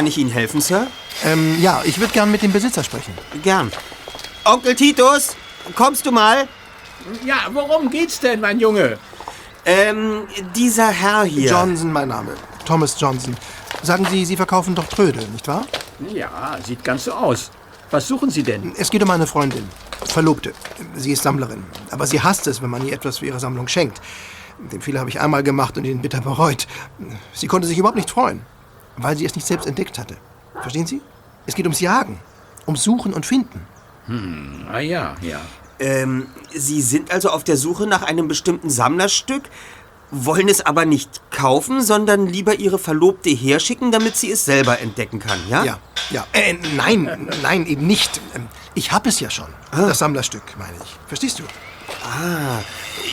Kann ich Ihnen helfen, Sir? Ähm, ja, ich würde gern mit dem Besitzer sprechen. Gern. Onkel Titus, kommst du mal? Ja, worum geht's denn, mein Junge? Ähm, dieser Herr hier. Johnson, mein Name. Thomas Johnson. Sagen Sie, Sie verkaufen doch Trödel, nicht wahr? Ja, sieht ganz so aus. Was suchen Sie denn? Es geht um eine Freundin. Verlobte. Sie ist Sammlerin. Aber sie hasst es, wenn man ihr etwas für ihre Sammlung schenkt. Den Fehler habe ich einmal gemacht und ihn bitter bereut. Sie konnte sich überhaupt nicht freuen, weil sie es nicht selbst entdeckt hatte. Verstehen Sie? Es geht ums Jagen, ums Suchen und Finden. Hm, ah ja, ja. Ähm, Sie sind also auf der Suche nach einem bestimmten Sammlerstück, wollen es aber nicht kaufen, sondern lieber Ihre Verlobte herschicken, damit sie es selber entdecken kann, ja? Ja, ja. Äh, nein, nein, eben nicht. Ähm, Ich habe es ja schon. Das Sammlerstück, meine ich. Verstehst du? Ah,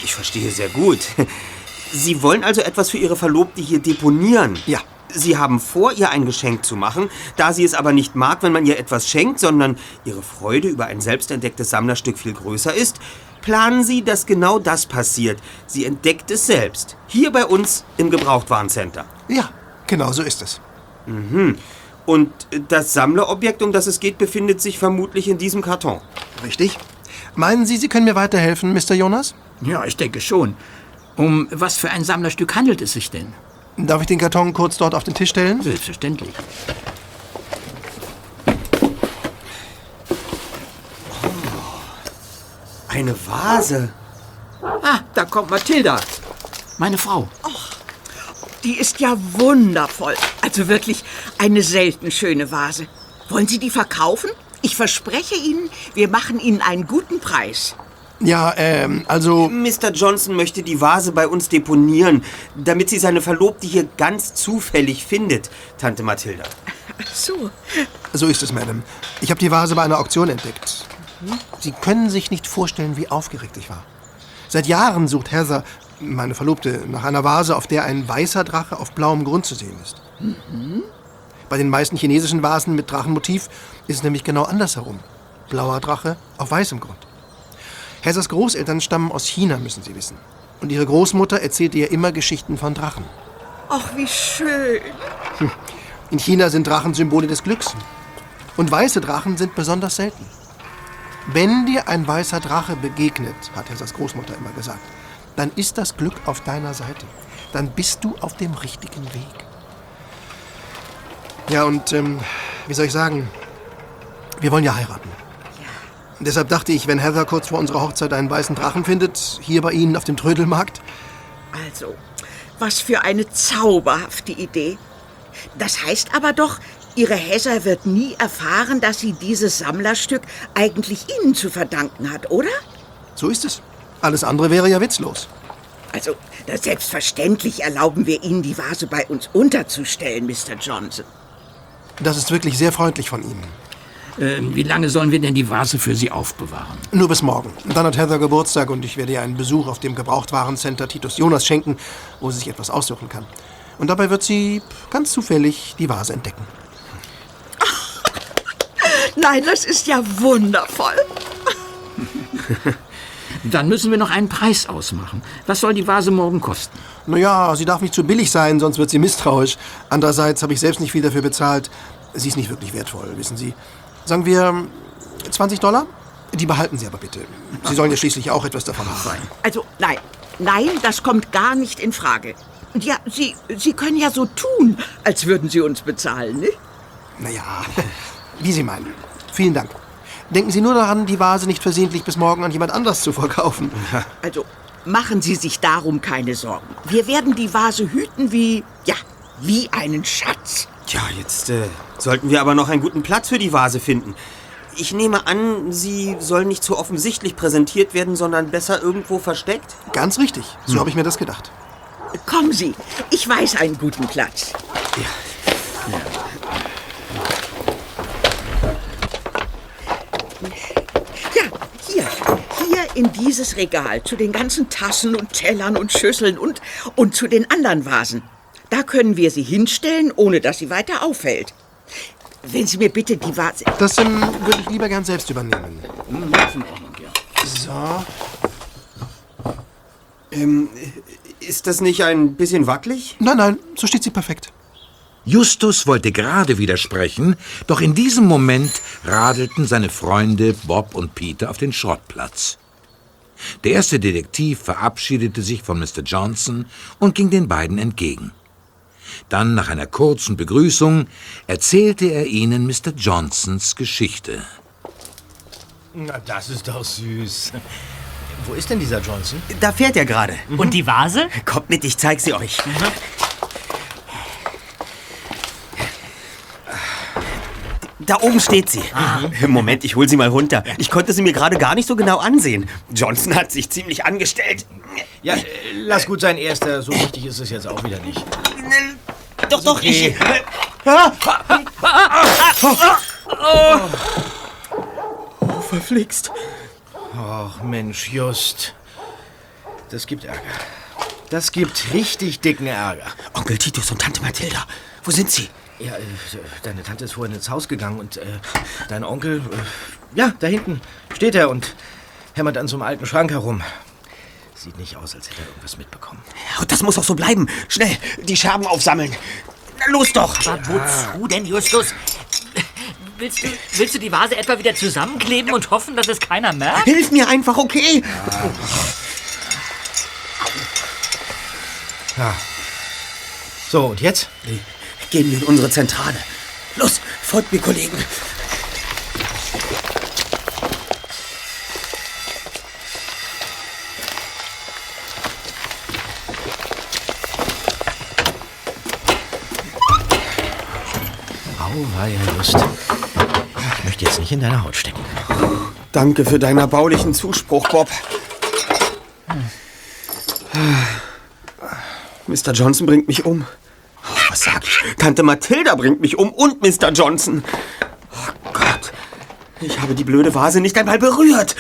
ich verstehe sehr gut. Sie wollen also etwas für Ihre Verlobte hier deponieren? Ja. Sie haben vor, ihr ein Geschenk zu machen. Da sie es aber nicht mag, wenn man ihr etwas schenkt, sondern ihre Freude über ein selbstentdecktes Sammlerstück viel größer ist, planen Sie, dass genau das passiert. Sie entdeckt es selbst. Hier bei uns im Gebrauchtwarencenter. Ja, genau so ist es. Mhm. Und das Sammlerobjekt, um das es geht, befindet sich vermutlich in diesem Karton. Richtig. Meinen Sie, Sie können mir weiterhelfen, Mr. Jonas? Ja, ich denke schon. Um was für ein Sammlerstück handelt es sich denn? Darf ich den Karton kurz dort auf den Tisch stellen? Selbstverständlich. Eine Vase. Ah, da kommt Mathilda. Meine Frau. Die ist ja wundervoll. Also wirklich eine selten schöne Vase. Wollen Sie die verkaufen? Ich verspreche Ihnen, wir machen Ihnen einen guten Preis. Ja, ähm, also. Mr. Johnson möchte die Vase bei uns deponieren, damit sie seine Verlobte hier ganz zufällig findet, Tante Mathilda. Ach so. So ist es, Madame. Ich habe die Vase bei einer Auktion entdeckt. Sie können sich nicht vorstellen, wie aufgeregt ich war. Seit Jahren sucht Heather, meine Verlobte, nach einer Vase, auf der ein weißer Drache auf blauem Grund zu sehen ist. Bei den meisten chinesischen Vasen mit Drachenmotiv ist es nämlich genau andersherum. Blauer Drache auf weißem Grund. Heathers Großeltern stammen aus China, müssen Sie wissen. Und ihre Großmutter erzählte ihr immer Geschichten von Drachen. Ach, wie schön. In China sind Drachen Symbole des Glücks. Und weiße Drachen sind besonders selten. Wenn dir ein weißer Drache begegnet, hat Heathers Großmutter immer gesagt, dann ist das Glück auf deiner Seite. Dann bist du auf dem richtigen Weg. Ja, und ähm, wie soll ich sagen, wir wollen ja heiraten. Und deshalb dachte ich, wenn Heather kurz vor unserer Hochzeit einen weißen Drachen findet, hier bei Ihnen auf dem Trödelmarkt, Also, was für eine zauberhafte Idee. Das heißt aber doch, Ihre Heather wird nie erfahren, dass sie dieses Sammlerstück eigentlich Ihnen zu verdanken hat, oder? so ist es. Alles andere wäre ja witzlos. Also, selbstverständlich erlauben wir Ihnen, die Vase bei uns unterzustellen, Mr. Johnson. Das ist wirklich sehr freundlich von Ihnen. Ähm, wie lange sollen wir denn die Vase für Sie aufbewahren? Nur bis morgen. Dann hat Heather Geburtstag und ich werde ihr einen Besuch auf dem Gebrauchtwarencenter Titus Jonas schenken, wo sie sich etwas aussuchen kann. Und dabei wird sie ganz zufällig die Vase entdecken. Nein, das ist ja wundervoll. Dann müssen wir noch einen Preis ausmachen. Was soll die Vase morgen kosten? Naja, sie darf nicht zu billig sein, sonst wird sie misstrauisch. Andererseits habe ich selbst nicht viel dafür bezahlt. Sie ist nicht wirklich wertvoll, wissen Sie. Sagen wir 20 Dollar? Die behalten Sie aber bitte. Sie sollen ja schließlich auch etwas davon haben. Also, nein, nein, das kommt gar nicht in Frage. Ja, Sie, Sie können ja so tun, als würden Sie uns bezahlen, nicht? Naja, wie Sie meinen. Vielen Dank. Denken Sie nur daran, die Vase nicht versehentlich bis morgen an jemand anders zu verkaufen. Also, machen Sie sich darum keine Sorgen. Wir werden die Vase hüten wie, ja, wie einen Schatz. Tja, jetzt äh, sollten wir aber noch einen guten Platz für die Vase finden. Ich nehme an, sie soll nicht so offensichtlich präsentiert werden, sondern besser irgendwo versteckt? Ganz richtig. So habe ich mir das gedacht. Kommen Sie, ich weiß einen guten Platz. Ja, hier, hier in dieses Regal zu den ganzen Tassen und Tellern und Schüsseln und, und zu den anderen Vasen. Da können wir sie hinstellen, ohne dass sie weiter auffällt. Wenn Sie mir bitte die Vase... Das ähm, würde ich lieber gern selbst übernehmen. So. Ähm, ist das nicht ein bisschen wackelig? Nein, nein, so steht sie perfekt. Justus wollte gerade widersprechen, doch in diesem Moment radelten seine Freunde Bob und Peter auf den Schrottplatz. Der erste Detektiv verabschiedete sich von Mr. Johnson und ging den beiden entgegen. Dann, nach einer kurzen Begrüßung, erzählte er ihnen Mr. Johnsons Geschichte. Na, das ist doch süß. Wo ist denn dieser Johnson? Da fährt er gerade. Und die Vase? Kommt mit, ich zeig sie euch. Da oben steht sie. Moment, ich hol sie mal runter. Ich konnte sie mir gerade gar nicht so genau ansehen. Johnson hat sich ziemlich angestellt. Ja, äh, lass gut sein, Erster. So wichtig ist es jetzt auch wieder nicht. Doch, doch, okay. ich. Oh, verflixt. Ach, Mensch, Just. Das gibt Ärger. Das gibt richtig dicken Ärger. Onkel Titus und Tante Mathilda, wo sind sie? Ja, äh, deine Tante ist vorhin ins Haus gegangen und äh, dein Onkel, äh, ja, da hinten steht er und hämmert an so einem alten Schrank herum. Sieht nicht aus, als hätte er irgendwas mitbekommen. Ja, und das muss auch so bleiben. Schnell, die Scherben aufsammeln. Na, los doch. Aber wozu denn, Justus? Willst du, willst du die Vase etwa wieder zusammenkleben und hoffen, dass es keiner merkt? Hilf mir einfach, okay? So, und jetzt? Gehen wir in unsere Zentrale. Los, folgt mir, Kollegen. Auweia, Just. Ich möchte jetzt nicht in deiner Haut stecken. Danke für deinen erbaulichen Zuspruch, Bob. Mr. Johnson bringt mich um. Oh, was sag ich? Tante Mathilda bringt mich um und Mr. Johnson. Oh Gott. Ich habe die blöde Vase nicht einmal berührt.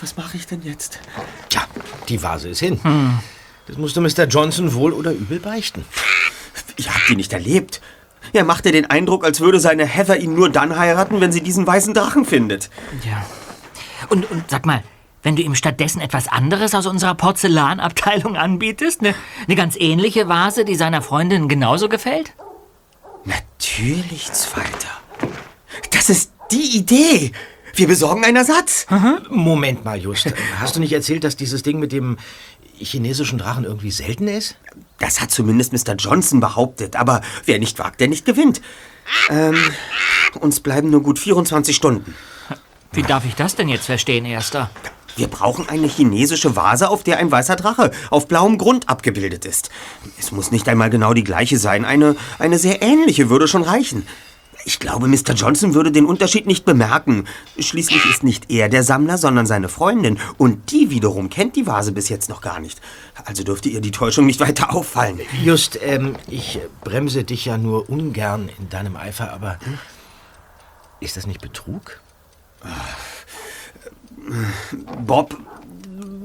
Was mache ich denn jetzt? Tja, die Vase ist hin. Das musste Mr. Johnson wohl oder übel beichten. Ich habe die nicht erlebt. Er machte den Eindruck, als würde seine Heather ihn nur dann heiraten, wenn sie diesen weißen Drachen findet. Ja. Und, und sag mal, wenn du ihm stattdessen etwas anderes aus unserer Porzellanabteilung anbietest, eine ne ganz ähnliche Vase, die seiner Freundin genauso gefällt? Natürlich, Zweiter. Das ist die Idee. Wir besorgen einen Ersatz. Moment mal, Just. Hast du nicht erzählt, dass dieses Ding mit dem chinesischen Drachen irgendwie selten ist? Das hat zumindest Mr. Johnson behauptet. Aber wer nicht wagt, der nicht gewinnt. Ähm, uns bleiben nur gut 24 Stunden. Wie darf ich das denn jetzt verstehen, Erster? Wir brauchen eine chinesische Vase, auf der ein weißer Drache auf blauem Grund abgebildet ist. Es muss nicht einmal genau die gleiche sein. Eine, eine sehr ähnliche würde schon reichen. Ich glaube, Mr. Johnson würde den Unterschied nicht bemerken. Schließlich ist nicht er der Sammler, sondern seine Freundin. Und die wiederum kennt die Vase bis jetzt noch gar nicht. Also dürfte ihr die Täuschung nicht weiter auffallen. Just, ähm, ich bremse dich ja nur ungern in deinem Eifer, aber ist das nicht Betrug? Bob,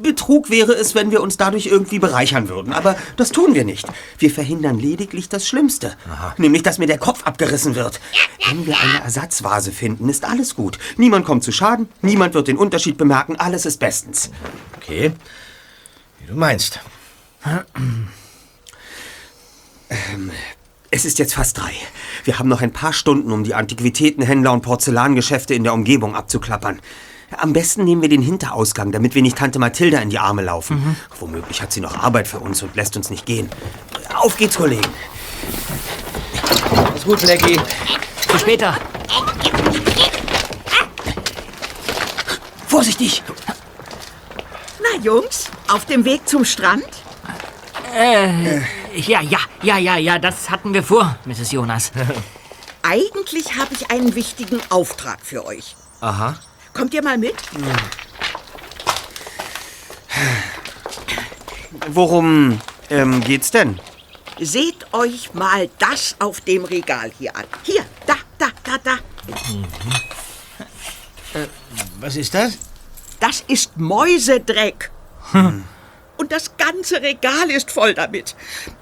Betrug wäre es, wenn wir uns dadurch irgendwie bereichern würden. Aber das tun wir nicht. Wir verhindern lediglich das Schlimmste. Nämlich, dass mir der Kopf abgerissen wird. Wenn wir eine Ersatzvase finden, ist alles gut. Niemand kommt zu Schaden, niemand wird den Unterschied bemerken, alles ist bestens. Okay, wie du meinst. Es ist jetzt fast drei. Wir haben noch ein paar Stunden, um die Antiquitätenhändler und Porzellangeschäfte in der Umgebung abzuklappern. Am besten nehmen wir den Hinterausgang, damit wir nicht Tante Mathilda in die Arme laufen. Womöglich hat sie noch Arbeit für uns und lässt uns nicht gehen. Auf geht's, Kollegen. Alles gut, Blackie. Bis später. Vorsichtig! Na, Jungs, auf dem Weg zum Strand? Ja, ja, ja, ja, ja, das hatten wir vor, Mrs. Jonas. Eigentlich habe ich einen wichtigen Auftrag für euch. Aha. Kommt ihr mal mit? Worum ähm, geht's denn? Seht euch mal das auf dem Regal hier an. Hier, da, da, da, da. Was ist das? Das ist Mäusedreck. Und das ganze Regal ist voll damit.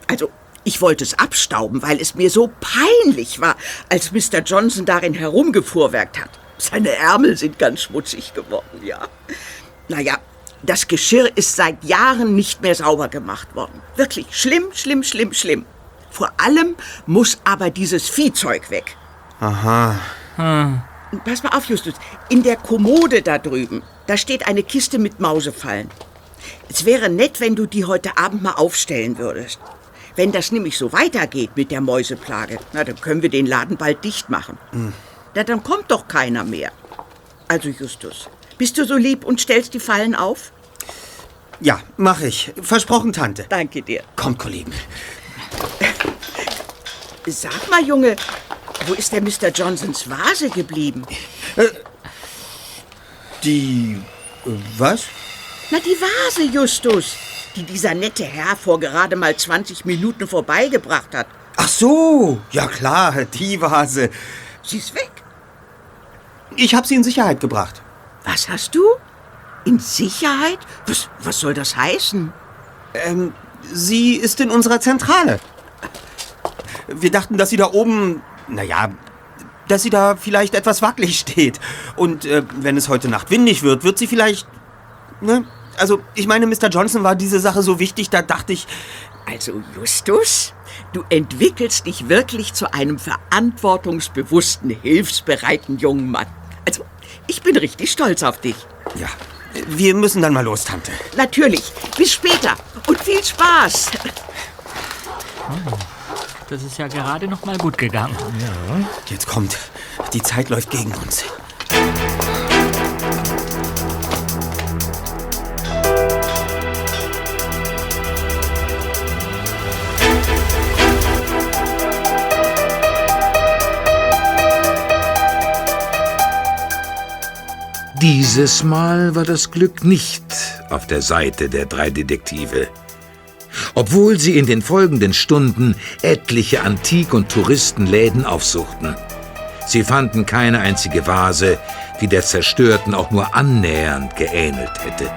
Also, ich wollte es abstauben, weil es mir so peinlich war, als Mr. Johnson darin herumgefuhrwerkt hat. Seine Ärmel sind ganz schmutzig geworden, ja. Naja, das Geschirr ist seit Jahren nicht mehr sauber gemacht worden. Wirklich schlimm, schlimm, schlimm, schlimm. Vor allem muss aber dieses Viehzeug weg. Aha. Und Pass mal auf, Justus. In der Kommode da drüben, da steht eine Kiste mit Mausefallen. Es wäre nett, wenn du die heute Abend mal aufstellen würdest. Wenn das nämlich so weitergeht mit der Mäuseplage, na, dann können wir den Laden bald dicht machen. Na, dann kommt doch keiner mehr. Also, Justus, bist du so lieb und stellst die Fallen auf? Ja, mach ich. Versprochen, Tante. Danke dir. Kommt, Kollegen. Sag mal, Junge, wo ist der Mr. Johnsons Vase geblieben? Die. äh, Was? Na, die Vase, Justus, die dieser nette Herr vor gerade mal 20 Minuten vorbeigebracht hat. Ach so. Ja, klar, die Vase. Sie ist weg. Ich habe sie in Sicherheit gebracht. Was hast du? In Sicherheit? Was, was soll das heißen? Ähm, sie ist in unserer Zentrale. Wir dachten, dass sie da oben, naja, dass sie da vielleicht etwas wackelig steht. Und äh, wenn es heute Nacht windig wird, wird sie vielleicht, ne? Also, ich meine, Mr. Johnson war diese Sache so wichtig, da dachte ich, Also, Justus, du entwickelst dich wirklich zu einem verantwortungsbewussten, hilfsbereiten jungen Mann. Ich bin richtig stolz auf dich. ja, wir müssen dann mal los, Tante. Natürlich. Bis später. Und viel Spaß. Das ist ja gerade noch mal gut gegangen. Jetzt kommt, die Zeit läuft gegen uns. Dieses Mal war das Glück nicht auf der Seite der drei Detektive. Obwohl sie in den folgenden Stunden etliche Antik- und Touristenläden aufsuchten. Sie fanden keine einzige Vase, die der zerstörten auch nur annähernd geähnelt hätte.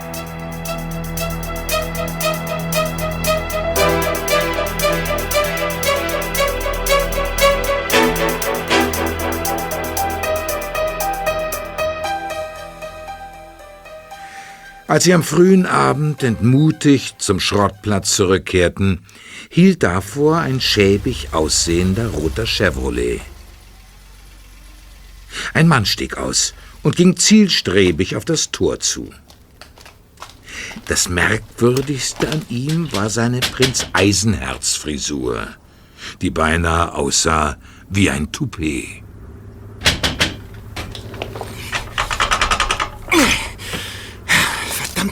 Als sie am frühen Abend entmutigt zum Schrottplatz zurückkehrten, hielt davor ein schäbig aussehender roter Chevrolet. Ein Mann stieg aus und ging zielstrebig auf das Tor zu. Das Merkwürdigste an ihm war seine Prinz Eisenherz-Frisur, die beinahe aussah wie ein Toupet.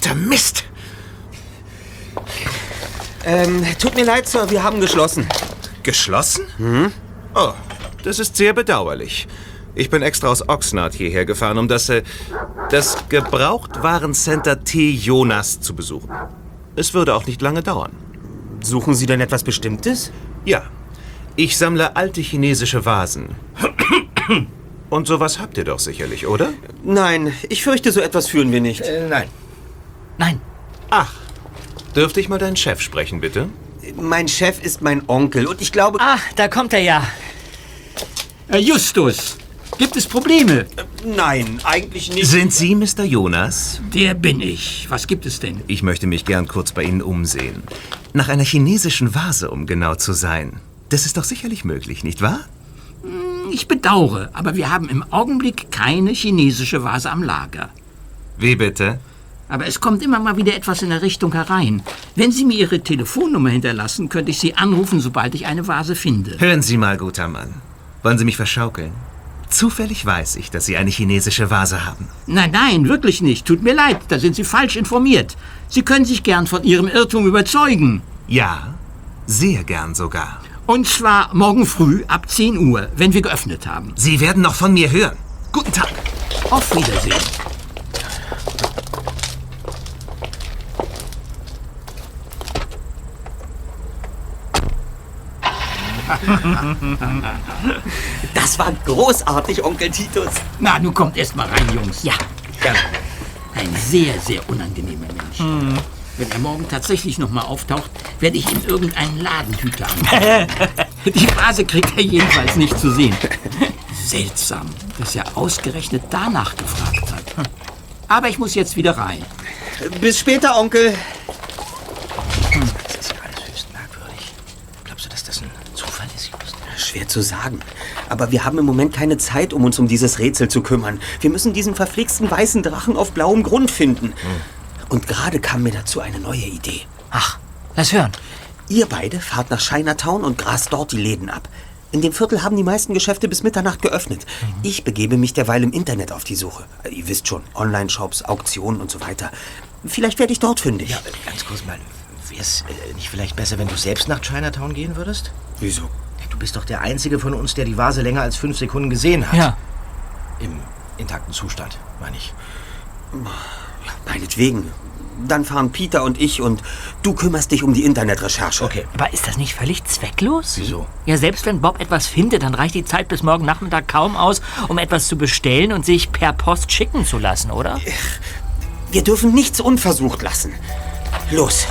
Verdammter Mist! Ähm, tut mir leid, Sir, wir haben geschlossen. Geschlossen? Oh, das ist sehr bedauerlich. Ich bin extra aus Oxnard hierher gefahren, um das, äh, das Gebrauchtwarencenter T. Jonas zu besuchen. Es würde auch nicht lange dauern. Suchen Sie denn etwas Bestimmtes? Ja, ich sammle alte chinesische Vasen. Und sowas habt ihr doch sicherlich, oder? Nein, ich fürchte, so etwas führen wir nicht. Äh, nein. Nein, Ach, dürfte ich mal deinen Chef sprechen, bitte? Mein Chef ist mein Onkel und ich glaube... Ah, da kommt er ja. Herr Justus, gibt es Probleme? Nein, eigentlich nicht. Sind Sie Mr. Jonas? Der bin ich. Was gibt es denn? Ich möchte mich gern kurz bei Ihnen umsehen. Nach einer chinesischen Vase, um genau zu sein. Das ist doch sicherlich möglich, nicht wahr? Ich bedauere, aber wir haben im Augenblick keine chinesische Vase am Lager. Wie bitte? Aber es kommt immer mal wieder etwas in der Richtung herein. Wenn Sie mir Ihre Telefonnummer hinterlassen, könnte ich Sie anrufen, sobald ich eine Vase finde. Hören Sie mal, guter Mann. Wollen Sie mich verschaukeln? Zufällig weiß ich, dass Sie eine chinesische Vase haben. Nein, nein, wirklich nicht. Tut mir leid, da sind Sie falsch informiert. Sie können sich gern von Ihrem Irrtum überzeugen. Ja, sehr gern sogar. Und zwar morgen früh ab 10 Uhr, wenn wir geöffnet haben. Sie werden noch von mir hören. Guten Tag. Auf Wiedersehen. Das war großartig, Onkel Titus. Na, nun kommt erst mal rein, Jungs. Ja. Ein sehr, sehr unangenehmer Mensch. Wenn er morgen tatsächlich noch mal auftaucht, werde ich ihm irgendeinen Ladenhüter an. Die Vase kriegt er jedenfalls nicht zu sehen. Seltsam, dass er ausgerechnet danach gefragt hat. Aber ich muss jetzt wieder rein. Bis später, Onkel. Das ist ja alles höchst merkwürdig. Glaubst du, dass das ein Schwer zu sagen. Aber wir haben im Moment keine Zeit, um uns um dieses Rätsel zu kümmern. Wir müssen diesen verflixten weißen Drachen auf blauem Grund finden. Und gerade kam mir dazu eine neue Idee. Ach, lass hören. Ihr beide fahrt nach Chinatown und grast dort die Läden ab. In dem Viertel haben die meisten Geschäfte bis Mitternacht geöffnet. Ich begebe mich derweil im Internet auf die Suche. Ihr wisst schon, Online-Shops, Auktionen und so weiter. Vielleicht werde ich dort fündig. Ja, ganz kurz mal. Wäre es äh, nicht vielleicht besser, wenn du selbst nach Chinatown gehen würdest? Wieso? Du bist doch der Einzige von uns, der die Vase länger als fünf Sekunden gesehen hat. Ja. Im intakten Zustand, meine ich. Meinetwegen. Dann fahren Peter und ich und du kümmerst dich um die Internetrecherche. Okay. Aber ist das nicht völlig zwecklos? Wieso? Ja, selbst wenn Bob etwas findet, dann reicht die Zeit bis morgen Nachmittag kaum aus, um etwas zu bestellen und sich per Post schicken zu lassen, oder? Wir dürfen nichts unversucht lassen. Los.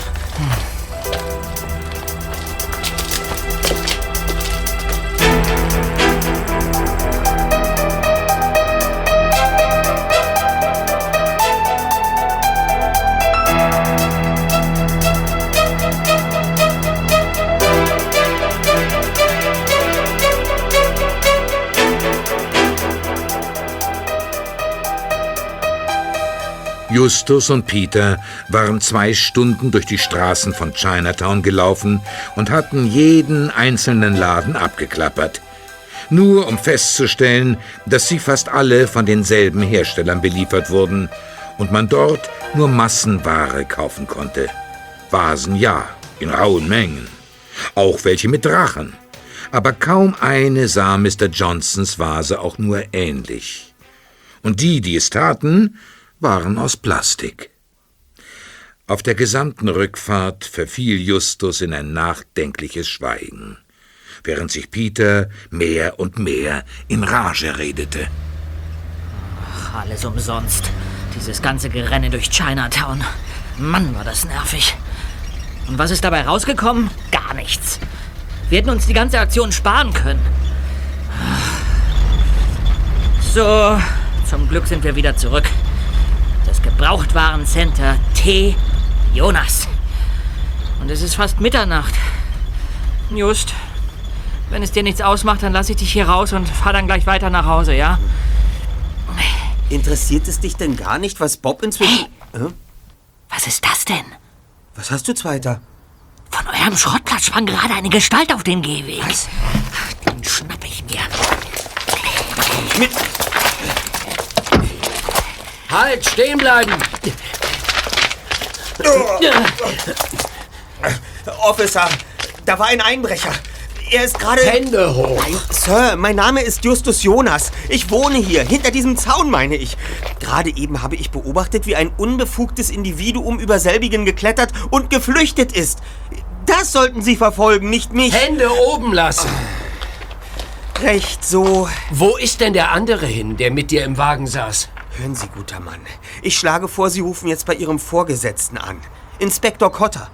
Justus und Peter waren zwei Stunden durch die Straßen von Chinatown gelaufen und hatten jeden einzelnen Laden abgeklappert. Nur um festzustellen, dass sie fast alle von denselben Herstellern beliefert wurden und man dort nur Massenware kaufen konnte. Vasen ja, in rauen Mengen. Auch welche mit Drachen. Aber kaum eine sah Mr. Johnsons Vase auch nur ähnlich. Und die, die es taten, waren aus Plastik. Auf der gesamten Rückfahrt verfiel Justus in ein nachdenkliches Schweigen, während sich Peter mehr und mehr in Rage redete. Ach, alles umsonst. Dieses ganze Gerenne durch Chinatown. Mann, war das nervig. Und was ist dabei rausgekommen? Gar nichts. Wir hätten uns die ganze Aktion sparen können. So, zum Glück sind wir wieder zurück. Das Gebrauchtwarencenter T. Jonas. Und es ist fast Mitternacht. Just, wenn es dir nichts ausmacht, dann lass ich dich hier raus und fahr dann gleich weiter nach Hause, ja? Interessiert es dich denn gar nicht, was Bob inzwischen... Hä? Was ist das denn? Was hast du, Zweiter? Von eurem Schrottplatz sprang gerade eine Gestalt auf den Gehweg. Was? Den schnapp ich mir. Mit... Halt, stehen bleiben! Officer, da war ein Einbrecher. Er ist gerade... Hände hoch! Nein, Sir, mein Name ist Justus Jonas. Ich wohne hier, hinter diesem Zaun, meine ich. Gerade eben habe ich beobachtet, wie ein unbefugtes Individuum über selbigen geklettert und geflüchtet ist. Das sollten Sie verfolgen, nicht mich. Hände oben lassen! Recht so. Wo ist denn der andere hin, der mit dir im Wagen saß? Hören Sie, guter Mann. Ich schlage vor, Sie rufen jetzt bei Ihrem Vorgesetzten an. Inspektor Cotter.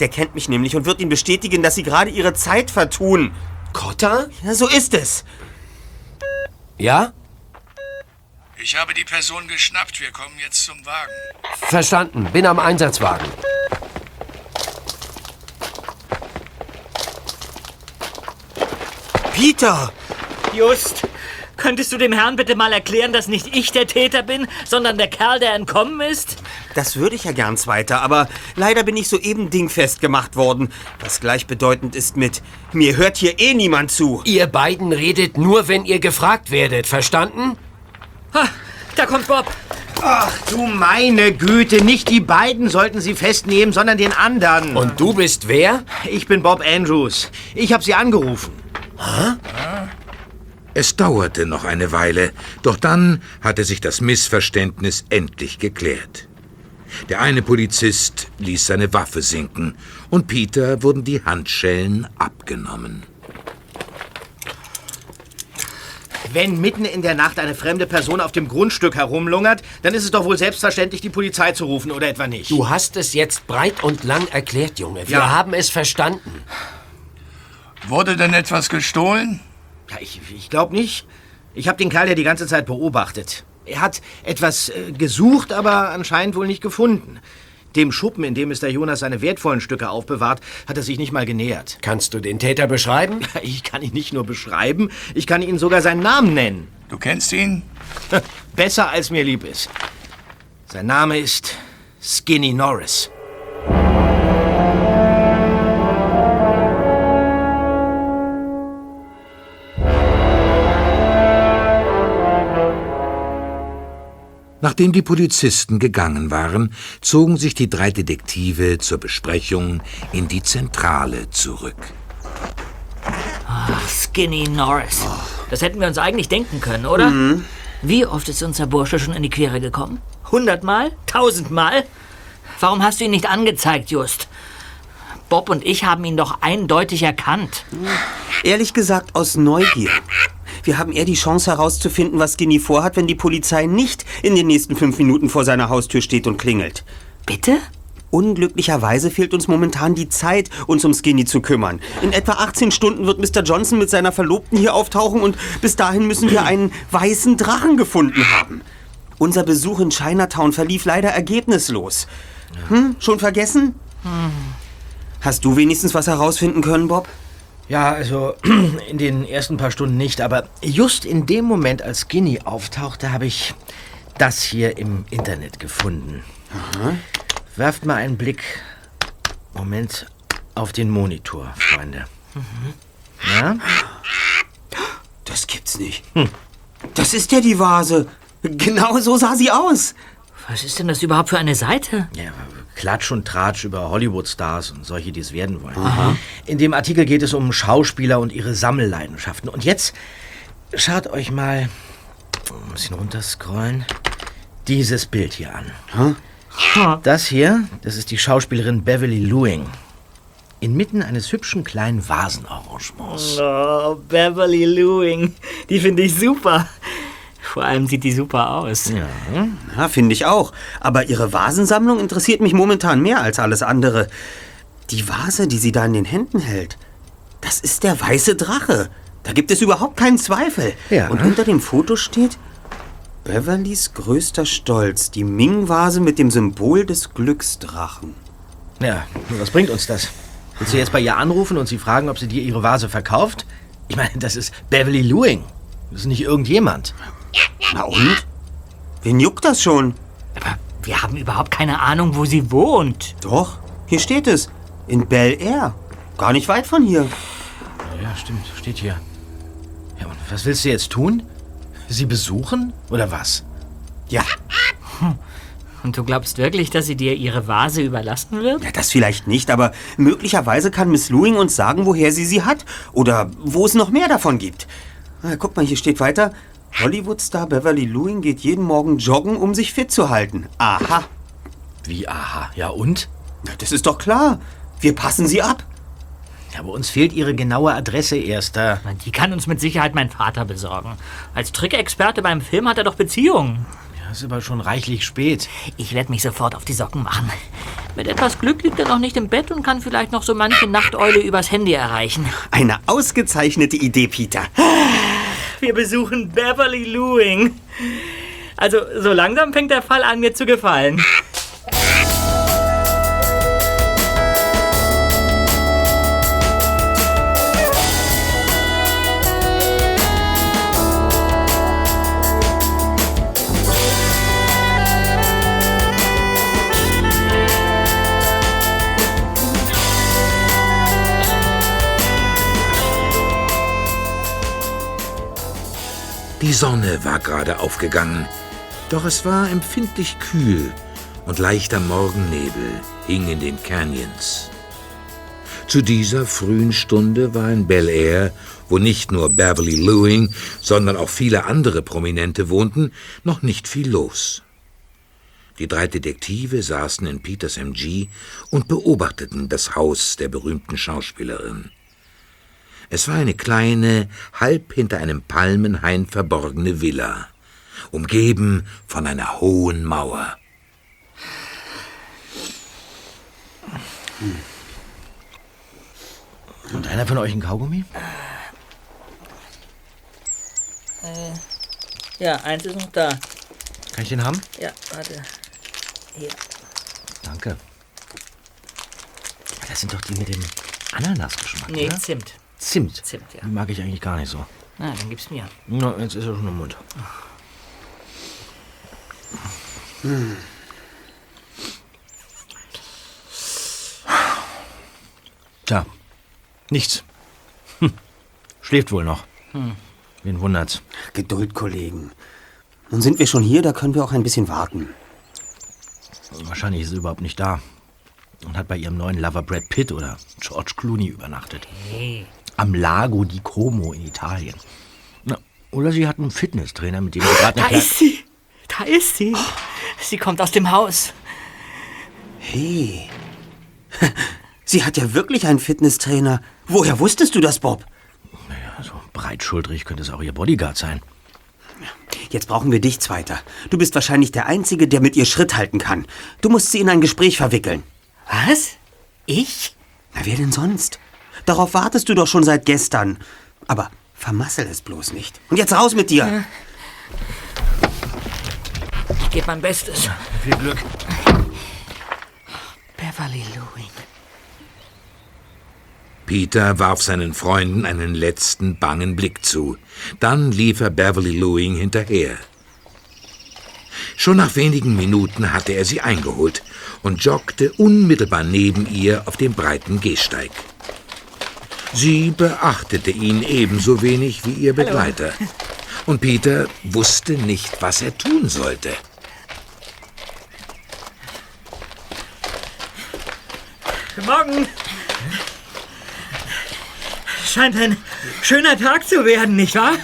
Der kennt mich nämlich und wird Ihnen bestätigen, dass Sie gerade Ihre Zeit vertun. Cotta? Ja, so ist es. Ja? Ich habe die Person geschnappt. Wir kommen jetzt zum Wagen. Verstanden. Bin am Einsatzwagen. Peter! Just, könntest du dem Herrn bitte mal erklären, dass nicht ich der Täter bin, sondern der Kerl, der entkommen ist? Das würde ich ja gern zweiter, aber leider bin ich soeben dingfest gemacht worden. Was gleichbedeutend ist mit, mir hört hier eh niemand zu. Ihr beiden redet nur, wenn ihr gefragt werdet. Verstanden? Ha, da kommt Bob. Ach du meine Güte, nicht die beiden sollten Sie festnehmen, sondern den anderen. Und du bist wer? ich bin Bob Andrews. Ich habe Sie angerufen. Es dauerte noch eine Weile, doch dann hatte sich das Missverständnis endlich geklärt. Der eine Polizist ließ seine Waffe sinken und Peter wurden die Handschellen abgenommen. Wenn mitten in der Nacht eine fremde Person auf dem Grundstück herumlungert, dann ist es doch wohl selbstverständlich, die Polizei zu rufen, oder etwa nicht? Du hast es jetzt breit und lang erklärt, Junge. Wir Ja. haben es verstanden. Wurde denn etwas gestohlen? Ja, ich, ich glaube nicht. Ich habe den Kerl ja die ganze Zeit beobachtet. Er hat etwas äh, gesucht, aber anscheinend wohl nicht gefunden. Dem Schuppen, in dem Mr. Jonas seine wertvollen Stücke aufbewahrt, hat er sich nicht mal genähert. Kannst du den Täter beschreiben? Ich kann ihn nicht nur beschreiben, ich kann Ihnen sogar seinen Namen nennen. Du kennst ihn? Besser als mir lieb ist. Sein Name ist Skinny Norris. Nachdem die Polizisten gegangen waren, zogen sich die drei Detektive zur Besprechung in die Zentrale zurück. Ach, Skinny Norris. Das hätten wir uns eigentlich denken können, oder? Wie oft ist unser Bursche schon in die Quere gekommen? Hundertmal? Tausendmal? Warum hast du ihn nicht angezeigt, Just? Bob und ich haben ihn doch eindeutig erkannt. Ehrlich gesagt aus Neugier. Wir haben eher die Chance herauszufinden, was Skinny vorhat, wenn die Polizei nicht in den nächsten fünf Minuten vor seiner Haustür steht und klingelt. Bitte? Unglücklicherweise fehlt uns momentan die Zeit, uns um Skinny zu kümmern. In etwa 18 Stunden wird Mr. Johnson mit seiner Verlobten hier auftauchen und bis dahin müssen wir einen weißen Drachen gefunden haben. Unser Besuch in Chinatown verlief leider ergebnislos. Hm, schon vergessen? Hast du wenigstens was herausfinden können, Bob? Ja, also in den ersten paar Stunden nicht, aber just in dem Moment, als Skinny auftauchte, habe ich das hier im Internet gefunden. Werft mal einen Blick, Moment, auf den Monitor, Freunde. Ja? Das gibt's nicht. Das ist ja die Vase. Genau so sah sie aus. Was ist denn das überhaupt für eine Seite? Ja, Klatsch und Tratsch über Hollywood-Stars und solche, die es werden wollen. In dem Artikel geht es um Schauspieler und ihre Sammelleidenschaften. Und jetzt schaut euch mal, ein bisschen runterscrollen, dieses Bild hier an. Das hier, das ist die Schauspielerin Beverly Lewing. Inmitten eines hübschen kleinen Vasenarrangements. Oh, Beverly Lewing. Die finde ich super. Vor allem sieht die super aus. Ja. Ja, finde ich auch. Aber ihre Vasensammlung interessiert mich momentan mehr als alles andere. Die Vase, die sie da in den Händen hält, das ist der weiße Drache. Da gibt es überhaupt keinen Zweifel. Ja. Und unter dem Foto steht Beverlys größter Stolz, die Ming-Vase mit dem Symbol des Glücksdrachen. Ja, nur was bringt uns das? Willst du jetzt bei ihr anrufen und sie fragen, ob sie dir ihre Vase verkauft? Ich meine, das ist Beverly Lewing. Das ist nicht irgendjemand. Na und? Wen juckt das schon? Aber wir haben überhaupt keine Ahnung, wo sie wohnt. Doch, hier steht es. In Bel Air. Gar nicht weit von hier. Ja, stimmt, steht hier. Ja, und was willst du jetzt tun? Sie besuchen? Oder was? Ja, Und du glaubst wirklich, dass sie dir ihre Vase überlassen wird? Ja, das vielleicht nicht, aber möglicherweise kann Miss Lewing uns sagen, woher sie sie hat. Oder wo es noch mehr davon gibt. Ah, guck mal, hier steht weiter. Hollywood-Star Beverly Lewing geht jeden Morgen joggen, um sich fit zu halten. Aha. Wie, aha. Ja, und? Na, das ist doch klar. Wir passen sie ab. Ja, aber uns fehlt ihre genaue Adresse, Erster. Die kann uns mit Sicherheit mein Vater besorgen. Als Trickexperte beim Film hat er doch Beziehungen. Ja, ist aber schon reichlich spät. Ich werde mich sofort auf die Socken machen. Mit etwas Glück liegt er noch nicht im Bett und kann vielleicht noch so manche Nachteule übers Handy erreichen. Eine ausgezeichnete Idee, Peter. Wir besuchen Beverly Lewing. Also, so langsam fängt der Fall an, mir zu gefallen. Die Sonne war gerade aufgegangen, doch es war empfindlich kühl und leichter Morgennebel hing in den Canyons. Zu dieser frühen Stunde war in Bel Air, wo nicht nur Beverly Lewing, sondern auch viele andere Prominente wohnten, noch nicht viel los. Die drei Detektive saßen in Peters MG und beobachteten das Haus der berühmten Schauspielerin. Es war eine kleine, halb hinter einem Palmenhain verborgene Villa, umgeben von einer hohen Mauer. Und einer von euch ein Kaugummi? Ja, eins ist noch da. Kann ich den haben? Ja, warte. Hier. Danke. Das sind doch die mit dem Ananasgeschmack, Nee, oder? Zimt. Zimt. Zimt, ja. Die mag ich eigentlich gar nicht so. Na, dann gib's mir. Na, jetzt ist er schon im Mund. Tja, nichts. Hm. Schläft wohl noch. Wen wundert's? Geduld, Kollegen. Nun sind wir schon hier, da können wir auch ein bisschen warten. Wahrscheinlich ist sie überhaupt nicht da. Und hat bei ihrem neuen Lover Brad Pitt oder George Clooney übernachtet. Hey. Am Lago di Como in Italien. Na, oder sie hat einen Fitnesstrainer, mit dem sie gerade Da ist sie. Da ist sie. Sie kommt aus dem Haus. Hey. Sie hat ja wirklich einen Fitnesstrainer. Woher wusstest du das, Bob? Naja, so breitschultrig könnte es auch ihr Bodyguard sein. Jetzt brauchen wir dich, Zweiter. Du bist wahrscheinlich der Einzige, der mit ihr Schritt halten kann. Du musst sie in ein Gespräch verwickeln. Was? Ich? Na, wer denn sonst? Darauf wartest du doch schon seit gestern. Aber vermassel es bloß nicht. Und jetzt raus mit dir. Ich gebe mein Bestes. Viel Glück. Beverly Lewin. Peter warf seinen Freunden einen letzten bangen Blick zu. Dann lief er Beverly Lewing hinterher. Schon nach wenigen Minuten hatte er sie eingeholt und joggte unmittelbar neben ihr auf dem breiten Gehsteig. Sie beachtete ihn ebenso wenig wie ihr Begleiter. Und Peter wusste nicht, was er tun sollte. Guten Morgen. Scheint ein schöner Tag zu werden, nicht wahr?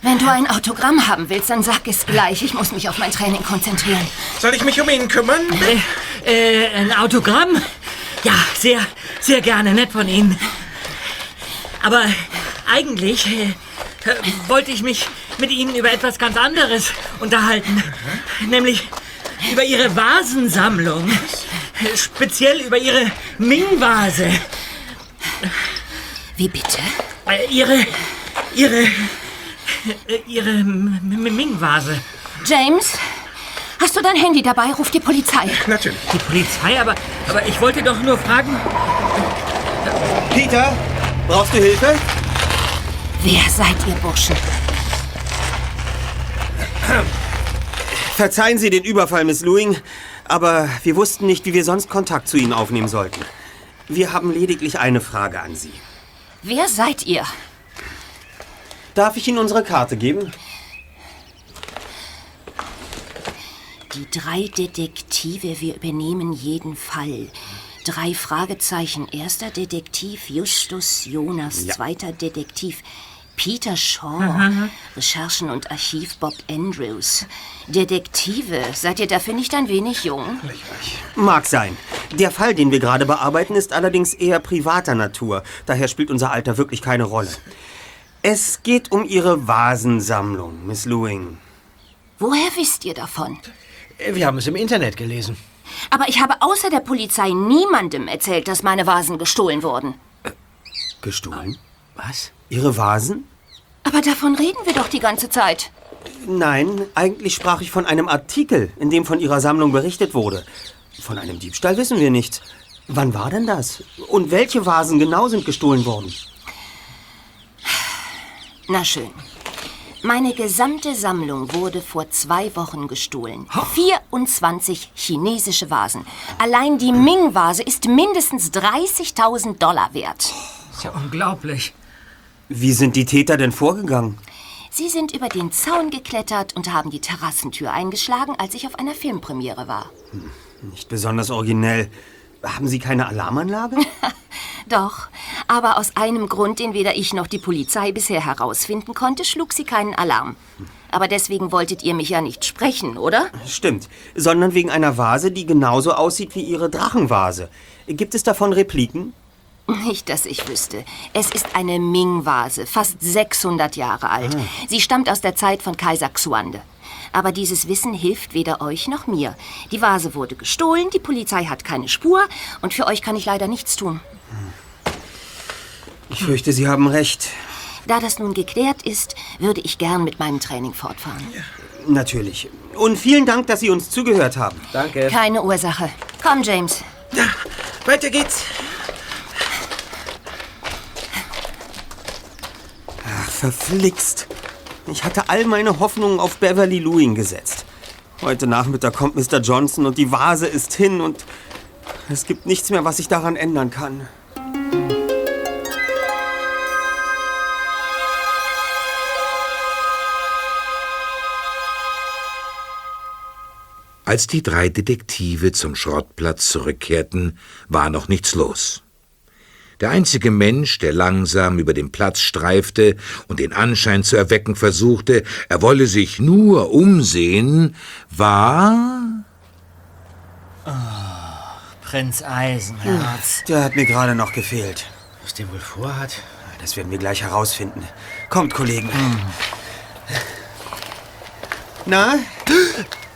Wenn du ein Autogramm haben willst, dann sag es gleich. Ich muss mich auf mein Training konzentrieren. Soll ich mich um ihn kümmern? Äh, äh, ein Autogramm? Ja, sehr, sehr gerne, nett von Ihnen. Aber eigentlich äh, wollte ich mich mit Ihnen über etwas ganz anderes unterhalten. Nämlich über Ihre Vasensammlung. Speziell über Ihre Ming-Vase. Wie bitte? Äh, Ihre, Ihre, äh, Ihre Ming-Vase. James, hast du dein Handy dabei? Ruf die Polizei. Natürlich. Die Polizei, aber, aber ich wollte doch nur fragen, Peter, brauchst du Hilfe? Wer seid ihr Burschen? Verzeihen Sie den Überfall, Miss Lewing, aber wir wussten nicht, wie wir sonst Kontakt zu Ihnen aufnehmen sollten. Wir haben lediglich eine Frage an Sie. Wer seid ihr? Darf ich Ihnen unsere Karte geben? Die drei Detektive, wir übernehmen jeden Fall. Drei Fragezeichen. Erster Detektiv Justus Jonas. Ja. Zweiter Detektiv Peter Shaw. Recherchen und Archiv Bob Andrews. Detektive, seid ihr dafür nicht ein wenig jung? Mag sein. Der Fall, den wir gerade bearbeiten, ist allerdings eher privater Natur. Daher spielt unser Alter wirklich keine Rolle. Es geht um Ihre Vasensammlung, Miss Lewing. Woher wisst ihr davon? Wir haben es im Internet gelesen. Aber ich habe außer der Polizei niemandem erzählt, dass meine Vasen gestohlen wurden. Gestohlen? Was? Ihre Vasen? Aber davon reden wir doch die ganze Zeit. Nein, eigentlich sprach ich von einem Artikel, in dem von Ihrer Sammlung berichtet wurde. Von einem Diebstahl wissen wir nichts. Wann war denn das? Und welche Vasen genau sind gestohlen worden? Na schön. Meine gesamte Sammlung wurde vor zwei Wochen gestohlen. 24 chinesische Vasen. Allein die Ming-Vase ist mindestens 30.000 Dollar wert. ist ja unglaublich. Wie sind die Täter denn vorgegangen? Sie sind über den Zaun geklettert und haben die Terrassentür eingeschlagen, als ich auf einer Filmpremiere war. Nicht besonders originell. Haben Sie keine Alarmanlage? Doch, aber aus einem Grund, den weder ich noch die Polizei bisher herausfinden konnte, schlug sie keinen Alarm. Aber deswegen wolltet ihr mich ja nicht sprechen, oder? Stimmt, sondern wegen einer Vase, die genauso aussieht wie Ihre Drachenvase. Gibt es davon Repliken? Nicht, dass ich wüsste. Es ist eine Ming-Vase, fast 600 Jahre alt. Sie stammt aus der Zeit von Kaiser Xuande. Aber dieses Wissen hilft weder euch noch mir. Die Vase wurde gestohlen, die Polizei hat keine Spur und für euch kann ich leider nichts tun. Ich fürchte, Sie haben recht. Da das nun geklärt ist, würde ich gern mit meinem Training fortfahren. Natürlich. Und vielen Dank, dass Sie uns zugehört haben. Danke. Keine Ursache. Komm, James. Weiter geht's. Ach, verflixt. Ich hatte all meine Hoffnungen auf Beverly Lewin gesetzt. Heute Nachmittag kommt Mr. Johnson und die Vase ist hin und es gibt nichts mehr, was ich daran ändern kann. Als die drei Detektive zum Schrottplatz zurückkehrten, war noch nichts los. Der einzige Mensch, der langsam über den Platz streifte und den Anschein zu erwecken versuchte, er wolle sich nur umsehen, war Prinz Eisenherz. Der hat mir gerade noch gefehlt. Was der wohl vorhat? Das werden wir gleich herausfinden. Kommt, Kollegen. Na?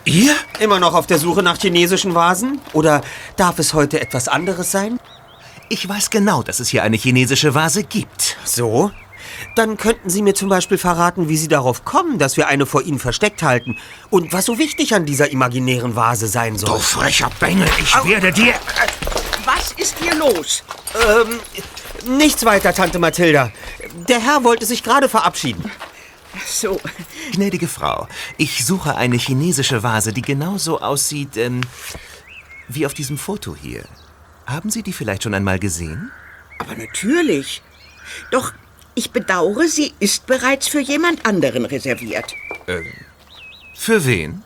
Ihr? Immer noch auf der Suche nach chinesischen Vasen? Oder darf es heute etwas anderes sein? Ich weiß genau, dass es hier eine chinesische Vase gibt. So? Dann könnten Sie mir zum Beispiel verraten, wie Sie darauf kommen, dass wir eine vor Ihnen versteckt halten. Und was so wichtig an dieser imaginären Vase sein soll. Du frecher Bengel, ich werde dir... Was ist hier los? Ähm, nichts weiter, Tante Mathilda. Der Herr wollte sich gerade verabschieden. So, Gnädige Frau, ich suche eine chinesische Vase, die genauso aussieht ähm, wie auf diesem Foto hier. Haben Sie die vielleicht schon einmal gesehen? aber natürlich. Doch ich bedauere, sie ist bereits für jemand anderen reserviert. Für wen?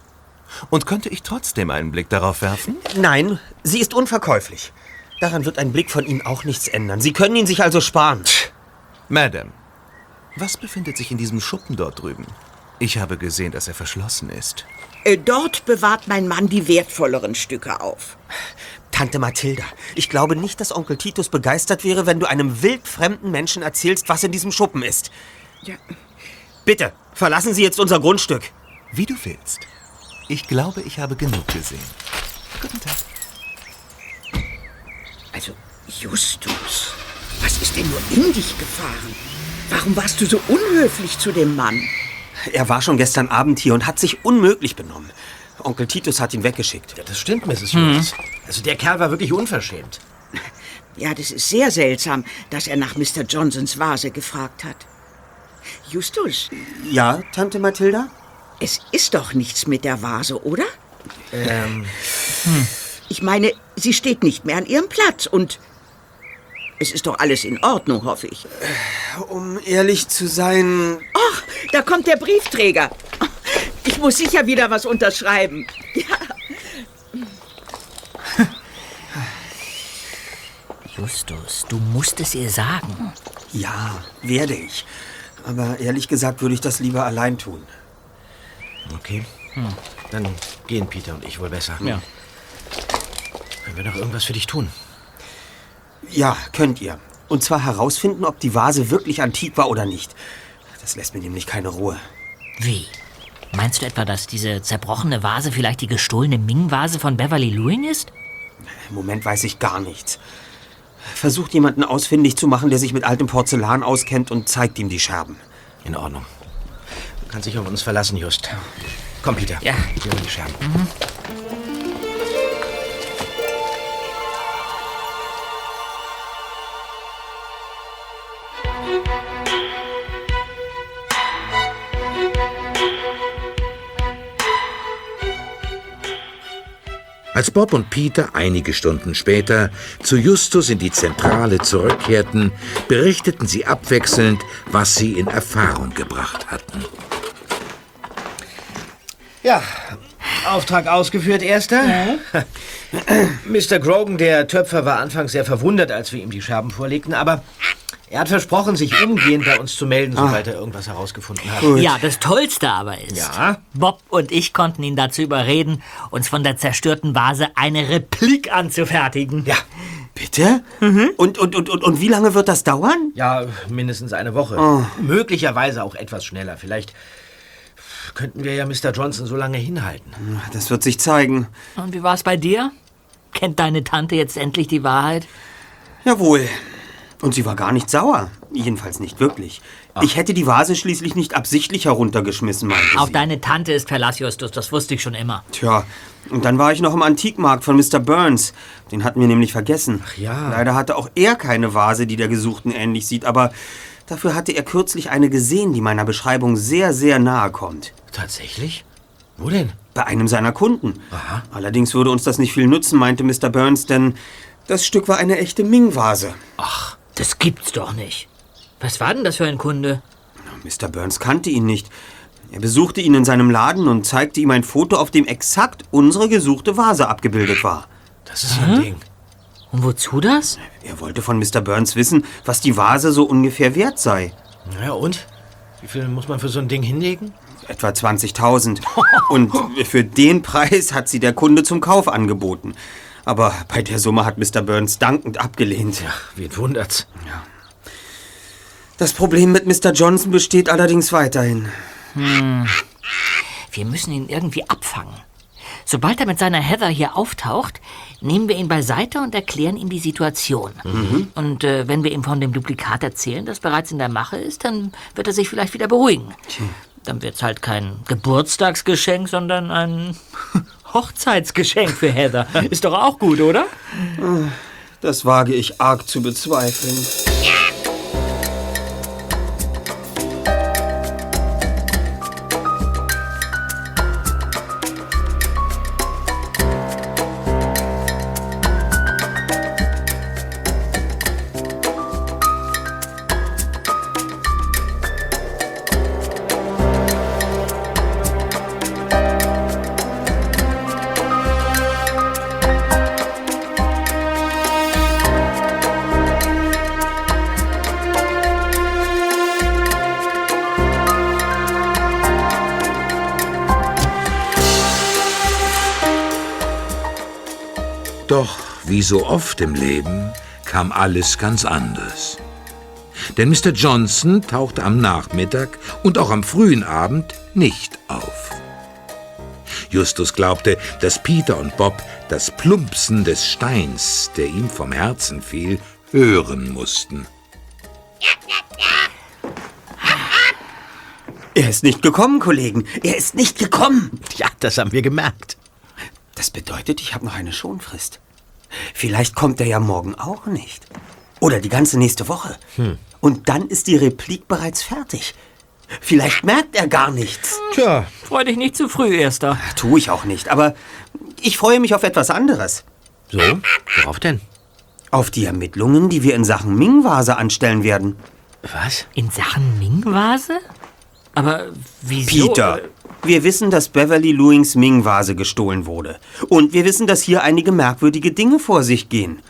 Und könnte ich trotzdem einen Blick darauf werfen? Nein, sie ist unverkäuflich. Daran wird ein Blick von Ihnen auch nichts ändern. Sie können ihn sich also sparen. Madame, was befindet sich in diesem Schuppen dort drüben? Ich habe gesehen, dass er verschlossen ist. Äh, dort bewahrt mein Mann die wertvolleren Stücke auf. Tante Mathilda, ich glaube nicht, dass Onkel Titus begeistert wäre, wenn du einem wildfremden Menschen erzählst, was in diesem Schuppen ist. Ja, Bitte, verlassen Sie jetzt unser Grundstück. Wie du willst. Ich glaube, ich habe genug gesehen. Guten Tag. also Justus, was ist denn nur in dich gefahren? Warum warst du so unhöflich zu dem Mann? Er war schon gestern Abend hier und hat sich unmöglich benommen. Onkel Titus hat ihn weggeschickt. Ja, das stimmt, Mrs. Hughes. Also der Kerl war wirklich unverschämt. Ja, das ist sehr seltsam, dass er nach Mr. Johnsons Vase gefragt hat. Justus, Ja, Tante Mathilda? es ist doch nichts mit der Vase, oder? Ähm, Ich meine, sie steht nicht mehr an ihrem Platz und es ist doch alles in Ordnung, hoffe ich. Um ehrlich zu sein, Ach, da kommt der Briefträger. Ich muss sicher wieder was unterschreiben. Justus, du musst es ihr sagen. ja, werde ich. Aber ehrlich gesagt würde ich das lieber allein tun. okay. Dann gehen Peter und ich wohl besser. Ja. Können wir noch irgendwas für dich tun? Ja, könnt ihr. Und zwar herausfinden, ob die Vase wirklich antik war oder nicht. Das lässt mir nämlich keine Ruhe. Wie? Meinst du etwa, dass diese zerbrochene Vase vielleicht die gestohlene Ming-Vase von Beverly Lewin ist? Im Moment weiß ich gar nichts. Versucht jemanden ausfindig zu machen, der sich mit altem Porzellan auskennt und zeigt ihm die Scherben. In Ordnung. Du kannst dich auf uns verlassen, Just. Komm, Peter. Ja. Hier über die Scherben. Als Bob und Peter einige Stunden später zu Justus in die Zentrale zurückkehrten, berichteten sie abwechselnd, was sie in Erfahrung gebracht hatten. Ja, Auftrag ausgeführt, Erster. Mr. Grogan, der Töpfer, war anfangs sehr verwundert, als wir ihm die Scherben vorlegten, aber er hat versprochen, sich umgehend bei uns zu melden, sobald er irgendwas herausgefunden hat. Ja, das Tollste aber ist, Ja? Bob und ich konnten ihn dazu überreden, uns von der zerstörten Vase eine Replik anzufertigen. Ja, Bitte? Und, und, und, und, und wie lange wird das dauern? ja, mindestens eine Woche. Möglicherweise auch etwas schneller. Vielleicht könnten wir ja Mr. Johnson so lange hinhalten. Das wird sich zeigen. Und wie war's bei dir? Kennt deine Tante jetzt endlich die Wahrheit? Jawohl. Und sie war gar nicht sauer. Jedenfalls nicht wirklich. Ich hätte die Vase schließlich nicht absichtlich heruntergeschmissen, meinte Auf sie. deine Tante ist Verlass, Justus, das wusste ich schon immer. Tja, Und dann war ich noch im Antikmarkt von Mr. Burns. Den hatten wir nämlich vergessen. Ach ja. Leider hatte auch er keine Vase, die der Gesuchten ähnlich sieht, aber dafür hatte er kürzlich eine gesehen, die meiner Beschreibung sehr, sehr nahe kommt. Tatsächlich? Wo denn? Bei einem seiner Kunden. Aha. Allerdings würde uns das nicht viel nützen, meinte Mr. Burns, denn das Stück war eine echte Ming-Vase. Ach, das gibt's doch nicht. Was war denn das für ein Kunde? Mr. Burns kannte ihn nicht. Er besuchte ihn in seinem Laden und zeigte ihm ein Foto, auf dem exakt unsere gesuchte Vase abgebildet war. Das ist ein Ding. Und wozu das? Er wollte von Mr. Burns wissen, was die Vase so ungefähr wert sei. Ja, und? Wie viel muss man für so ein Ding hinlegen? Etwa 20.000. Und für den Preis hat sie der Kunde zum Kauf angeboten. Aber bei der Summe hat Mr. Burns dankend abgelehnt. Ja, wen wundert's? Das Problem mit Mr. Johnson besteht allerdings weiterhin. Wir müssen ihn irgendwie abfangen. Sobald er mit seiner Heather hier auftaucht, nehmen wir ihn beiseite und erklären ihm die Situation. Und äh, wenn wir ihm von dem Duplikat erzählen, das bereits in der Mache ist, dann wird er sich vielleicht wieder beruhigen. Dann wird's halt kein Geburtstagsgeschenk, sondern ein Hochzeitsgeschenk für Heather. Ist doch auch gut, oder? Das wage ich arg zu bezweifeln. Doch wie so oft im Leben kam alles ganz anders. Denn Mr. Johnson tauchte am Nachmittag und auch am frühen Abend nicht auf. Justus glaubte, dass Peter und Bob das Plumpsen des Steins, der ihm vom Herzen fiel, hören mussten. Er ist nicht gekommen, Kollegen. Er ist nicht gekommen. Ja, das haben wir gemerkt. Das bedeutet, ich habe noch eine Schonfrist. Vielleicht kommt er ja morgen auch nicht. Oder die ganze nächste Woche. Und dann ist die Replik bereits fertig. Vielleicht merkt er gar nichts. Tja, Freu dich nicht zu früh, Erster. Tue ich auch nicht, aber ich freue mich auf etwas anderes. so, worauf denn? Auf die Ermittlungen, die wir in Sachen Ming-Vase anstellen werden. Was? In Sachen Ming-Vase? Aber wieso? Peter, wir wissen, dass Beverly Lewings Ming-Vase gestohlen wurde. Und wir wissen, dass hier einige merkwürdige Dinge vor sich gehen.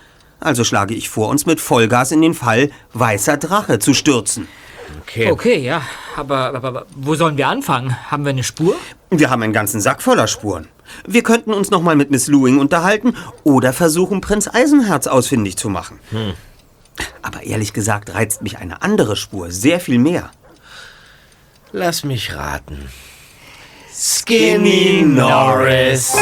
Also schlage ich vor, uns mit Vollgas in den Fall Weißer Drache zu stürzen. Okay. Okay, ja. Aber, aber, aber wo sollen wir anfangen? Haben wir eine Spur? Wir haben einen ganzen Sack voller Spuren. Wir könnten uns noch mal mit Miss Lewing unterhalten oder versuchen, Prinz Eisenherz ausfindig zu machen. Aber ehrlich gesagt reizt mich eine andere Spur sehr viel mehr. Lass mich raten. Skinny Norris.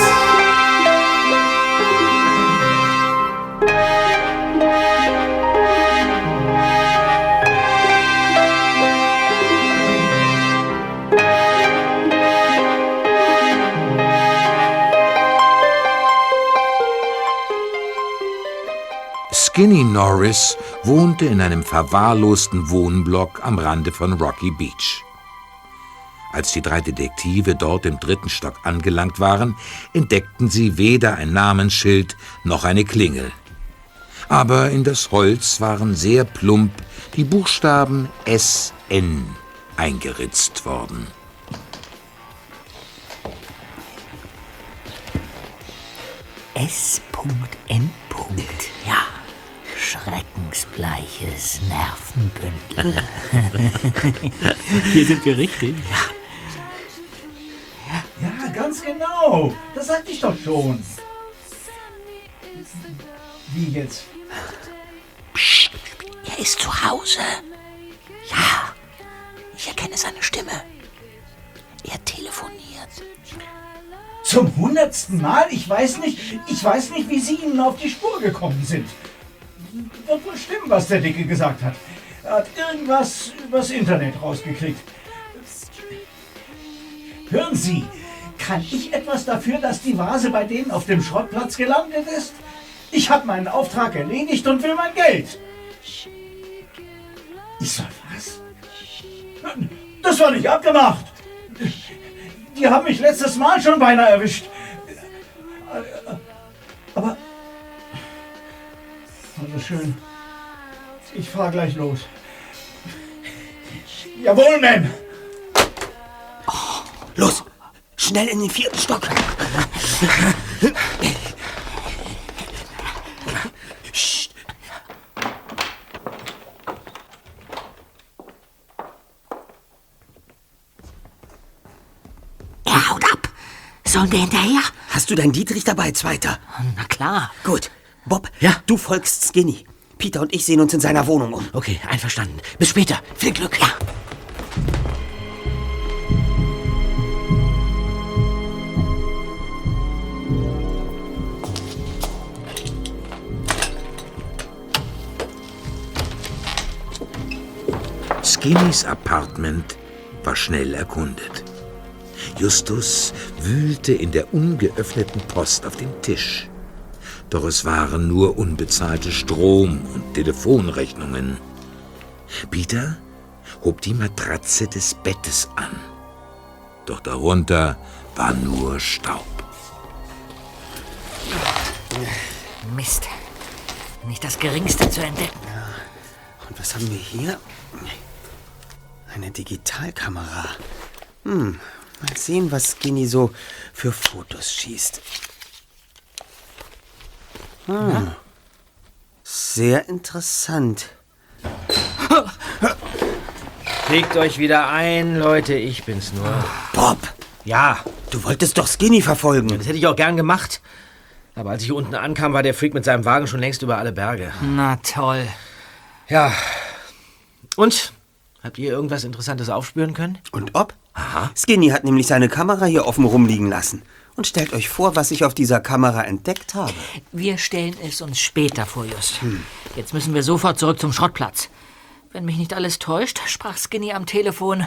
Skinny Norris wohnte in einem verwahrlosten Wohnblock am Rande von Rocky Beach. Als die drei Detektive dort im dritten Stock angelangt waren, entdeckten sie weder ein Namensschild noch eine Klingel. Aber in das Holz waren sehr plump die Buchstaben SN eingeritzt worden. S.N. Ja. Schreckensbleiches Nervenbündel. Hier sind wir richtig. Ja, ganz genau. Das sagte ich doch schon. Wie jetzt? Er ist zu Hause. Ja. Ich erkenne seine Stimme. Er telefoniert. Zum hundertsten Mal? Ich weiß nicht, ich weiß nicht, wie Sie Ihnen auf die Spur gekommen sind. Wird wohl stimmen, was der Dicke gesagt hat. Er hat irgendwas übers Internet rausgekriegt. Hören Sie, Kann ich etwas dafür, dass die Vase bei denen auf dem Schrottplatz gelandet ist? Ich habe meinen Auftrag erledigt und will mein Geld. Ich soll was? Das war nicht abgemacht. Die haben mich letztes Mal schon beinahe erwischt. Aber. Also schön. Ich fahr gleich los. Jawohl, Ma'am. Los, schnell in den vierten Stock. Psst. Er haut ab. Sollen wir hinterher? Hast du deinen Dietrich dabei, Zweiter? Na klar. Gut. Bob, Ja? du folgst Skinny. Peter und ich sehen uns in seiner Wohnung um. Okay, einverstanden. Bis später. Viel Glück. Ja. Skinnys Apartment war schnell erkundet. Justus wühlte in der ungeöffneten Post auf dem Tisch. Doch es waren nur unbezahlte Strom- und Telefonrechnungen. Peter hob die Matratze des Bettes an. Doch darunter war nur Staub. Mist. Nicht das Geringste zu entdecken. Und was haben wir hier? Eine Digitalkamera. Hm, mal sehen, was Skinny so für Fotos schießt. Hm. Sehr interessant. Legt euch wieder ein, Leute. Ich bin's nur. Bob, Ja, du wolltest doch Skinny verfolgen. das hätte ich auch gern gemacht. Aber als ich hier unten ankam, war der Freak mit seinem Wagen schon längst über alle Berge. Na toll. Ja. Und? Habt ihr irgendwas Interessantes aufspüren können? Und ob? Skinny hat nämlich seine Kamera hier offen rumliegen lassen. Und stellt euch vor, was ich auf dieser Kamera entdeckt habe. Wir stellen es uns später vor, Just. Jetzt müssen wir sofort zurück zum Schrottplatz. Wenn mich nicht alles täuscht, sprach Skinny am Telefon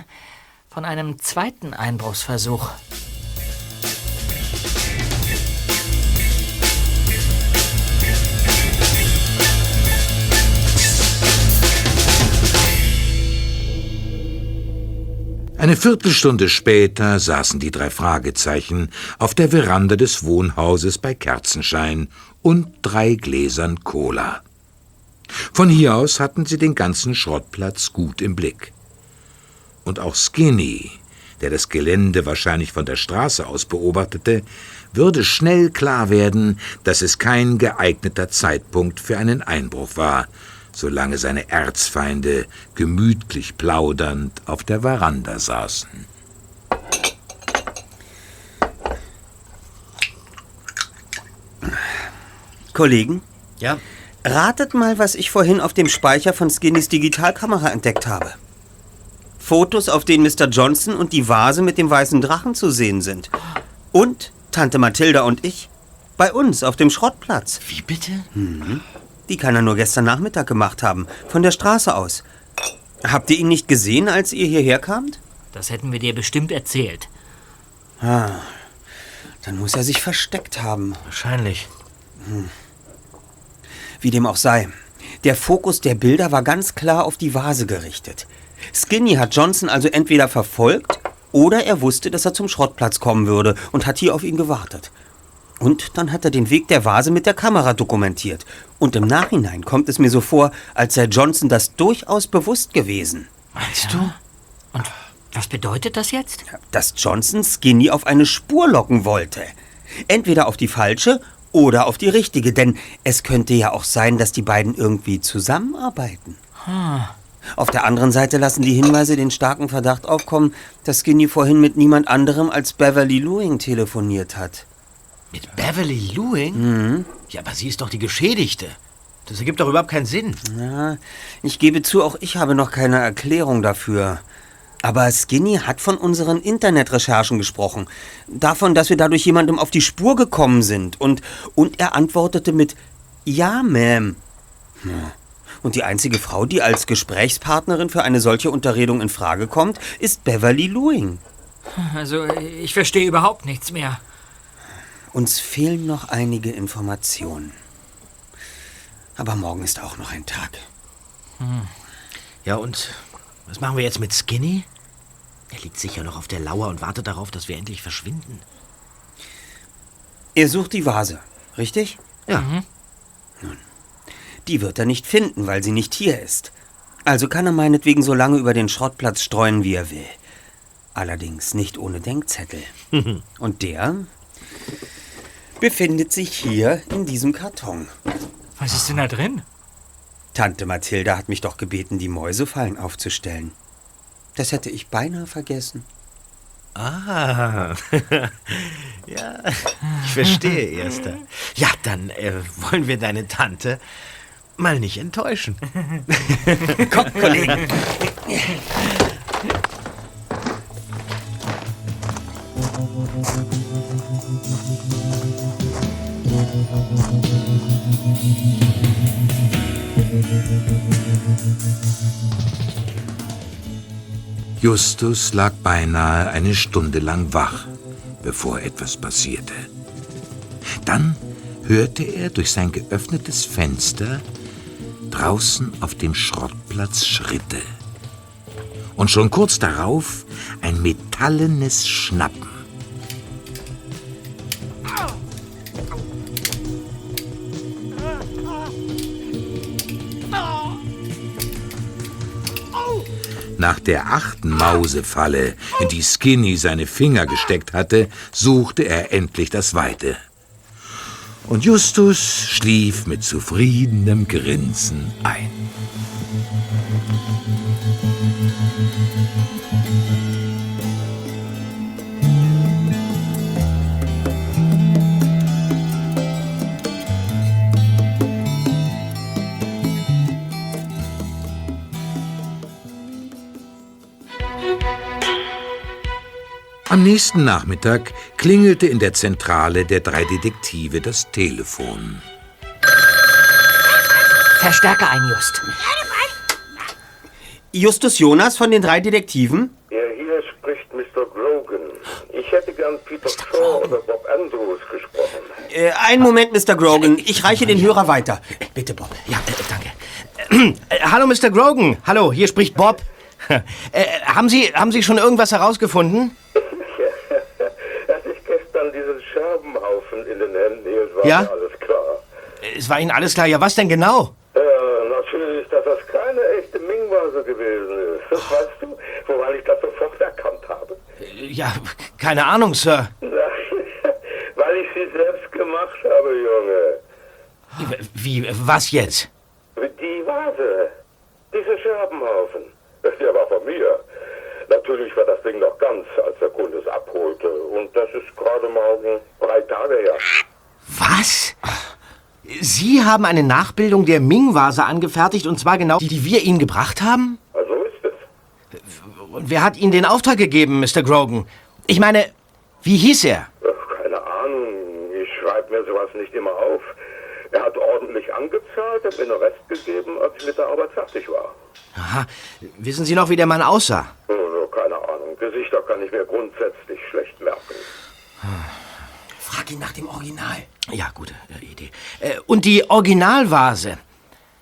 von einem zweiten Einbruchsversuch. Eine Viertelstunde später saßen die drei Fragezeichen auf der Veranda des Wohnhauses bei Kerzenschein und drei Gläsern Cola. Von hier aus hatten sie den ganzen Schrottplatz gut im Blick. Und auch Skinny, der das Gelände wahrscheinlich von der Straße aus beobachtete, würde schnell klar werden, dass es kein geeigneter Zeitpunkt für einen Einbruch war, solange seine Erzfeinde gemütlich plaudernd auf der Veranda saßen. Kollegen, Ja. ratet mal, was ich vorhin auf dem Speicher von Skinnys Digitalkamera entdeckt habe. Fotos, auf denen Mr. Johnson und die Vase mit dem weißen Drachen zu sehen sind. Und Tante Mathilda und ich bei uns auf dem Schrottplatz. Wie bitte? Die kann er nur gestern Nachmittag gemacht haben, von der Straße aus. Habt ihr ihn nicht gesehen, als ihr hierher kamt? Das hätten wir dir bestimmt erzählt. Dann muss er sich versteckt haben. Wahrscheinlich. Wie dem auch sei. Der Fokus der Bilder war ganz klar auf die Vase gerichtet. Skinny hat Johnson also entweder verfolgt oder er wusste, dass er zum Schrottplatz kommen würde und hat hier auf ihn gewartet. Und dann hat er den Weg der Vase mit der Kamera dokumentiert. Und im Nachhinein kommt es mir so vor, als sei Johnson das durchaus bewusst gewesen. Meinst du? Und was bedeutet das jetzt? Dass Johnson Skinny auf eine Spur locken wollte. Entweder auf die falsche oder auf die richtige, denn es könnte ja auch sein, dass die beiden irgendwie zusammenarbeiten. Auf der anderen Seite lassen die Hinweise den starken Verdacht aufkommen, dass Skinny vorhin mit niemand anderem als Beverly Lewing telefoniert hat. Mit Beverly Lewing? Ja, aber sie ist doch die Geschädigte. Das ergibt doch überhaupt keinen Sinn. Ja, ich gebe zu, auch ich habe noch keine Erklärung dafür. Aber Skinny hat von unseren Internetrecherchen gesprochen. Davon, dass wir dadurch jemandem auf die Spur gekommen sind. Und, und er antwortete mit Ja, Ma'am. Ja. Und die einzige Frau, die als Gesprächspartnerin für eine solche Unterredung in Frage kommt, ist Beverly Lewing. Also, ich verstehe überhaupt nichts mehr. Uns fehlen noch einige Informationen. Aber morgen ist auch noch ein Tag. Ja, und was machen wir jetzt mit Skinny? Er liegt sicher noch auf der Lauer und wartet darauf, dass wir endlich verschwinden. Er sucht die Vase, richtig? Ja. Nun, die wird er nicht finden, weil sie nicht hier ist. Also kann er meinetwegen so lange über den Schrottplatz streuen, wie er will. Allerdings nicht ohne Denkzettel. Und der befindet sich hier in diesem Karton. Was ist denn da drin? Tante Mathilda hat mich doch gebeten, die Mäusefallen aufzustellen. Das hätte ich beinahe vergessen. Ah, ja, ich verstehe, Erster. Ja, dann äh, wollen wir deine Tante mal nicht enttäuschen. Komm, Kollegen. Justus lag beinahe eine Stunde lang wach, bevor etwas passierte. Dann hörte er durch sein geöffnetes Fenster draußen auf dem Schrottplatz Schritte. Und schon kurz darauf ein metallenes Schnappen. Der achten Mausefalle, in die Skinny seine Finger gesteckt hatte, suchte er endlich das Weite. Und Justus schlief mit zufriedenem Grinsen ein. Am nächsten Nachmittag klingelte in der Zentrale der drei Detektive das Telefon. Verstärker ein, Just. Justus Jonas von den drei Detektiven? Ja, hier spricht Mr. Grogan. Ich hätte gern Peter Shaw oder Bob Andrews gesprochen. Äh, einen Moment, Mr. Grogan. Ich reiche den Hörer weiter. Bitte, Bob. Ja, äh, danke. Äh, hallo, Mr. Grogan. Hallo, hier spricht Bob. Äh, haben, Sie, haben Sie schon irgendwas herausgefunden? Als ich gestern diesen Scherbenhaufen in den Händen hielt, war Ja? mir alles klar. Es war Ihnen alles klar. Ja, was denn genau? Äh, natürlich, dass das keine echte Ming-Vase gewesen ist. Das weißt du, woran ich das sofort erkannt habe. Ja, keine Ahnung, Sir. Weil ich sie selbst gemacht habe, Junge. Wie, was jetzt? Die Vase. Dieser Scherbenhaufen. Der war von mir. Natürlich war das Ding noch ganz, als der Kunde es abholte. Und das ist gerade hm, drei Tage her. Was? Sie haben eine Nachbildung der Ming-Vase angefertigt, und zwar genau die, die wir Ihnen gebracht haben? Also ist es. Und wer hat Ihnen den Auftrag gegeben, Mr. Grogan? Ich meine, wie hieß er? Ach, keine Ahnung. Ich schreibe mir sowas nicht immer auf. Er hat ordentlich angezahlt und mir den Rest gegeben, als ich mit der Arbeit fertig war. Aha. Wissen Sie noch, wie der Mann aussah? Ahnung. Gesichter kann ich mir grundsätzlich schlecht merken. Frag ihn nach dem Original. Ja, gute äh, Idee. Äh, und die Originalvase?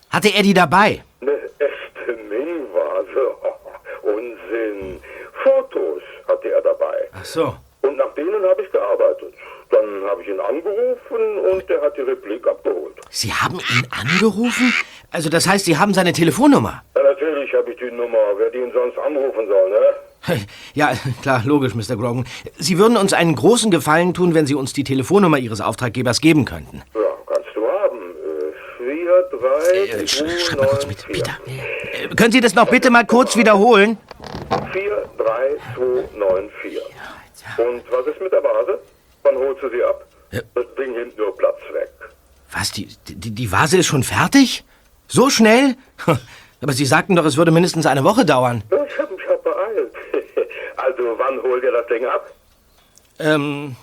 Hatte er die dabei? Eine echte Ming-Vase? Unsinn. Fotos hatte er dabei. Ach so. Und nach denen habe ich gearbeitet. Dann habe ich ihn angerufen und er hat die Replik abgeholt. Sie haben ihn angerufen? Also das heißt, Sie haben seine Telefonnummer? Ja, natürlich habe ich die Nummer. Wer die ihn sonst anrufen soll, ne? Ja, klar, logisch, Mr. Grogan. Sie würden uns einen großen Gefallen tun, wenn Sie uns die Telefonnummer Ihres Auftraggebers geben könnten. Ja, kannst du haben. Äh, 4, 3, Äh, sch- schreib mal kurz mit, Peter. Äh, können Sie das noch bitte mal kurz wiederholen? 4, 3, 2, 9, 4. Und was ist mit der Vase? Wann holst du sie ab? Das Ding nimmt nur Platz weg. Was, die, die, die Vase ist schon fertig? So schnell? Aber Sie sagten doch, es würde mindestens eine Woche dauern. Ich habe. Also, wann holt ihr das Ding ab? Ähm,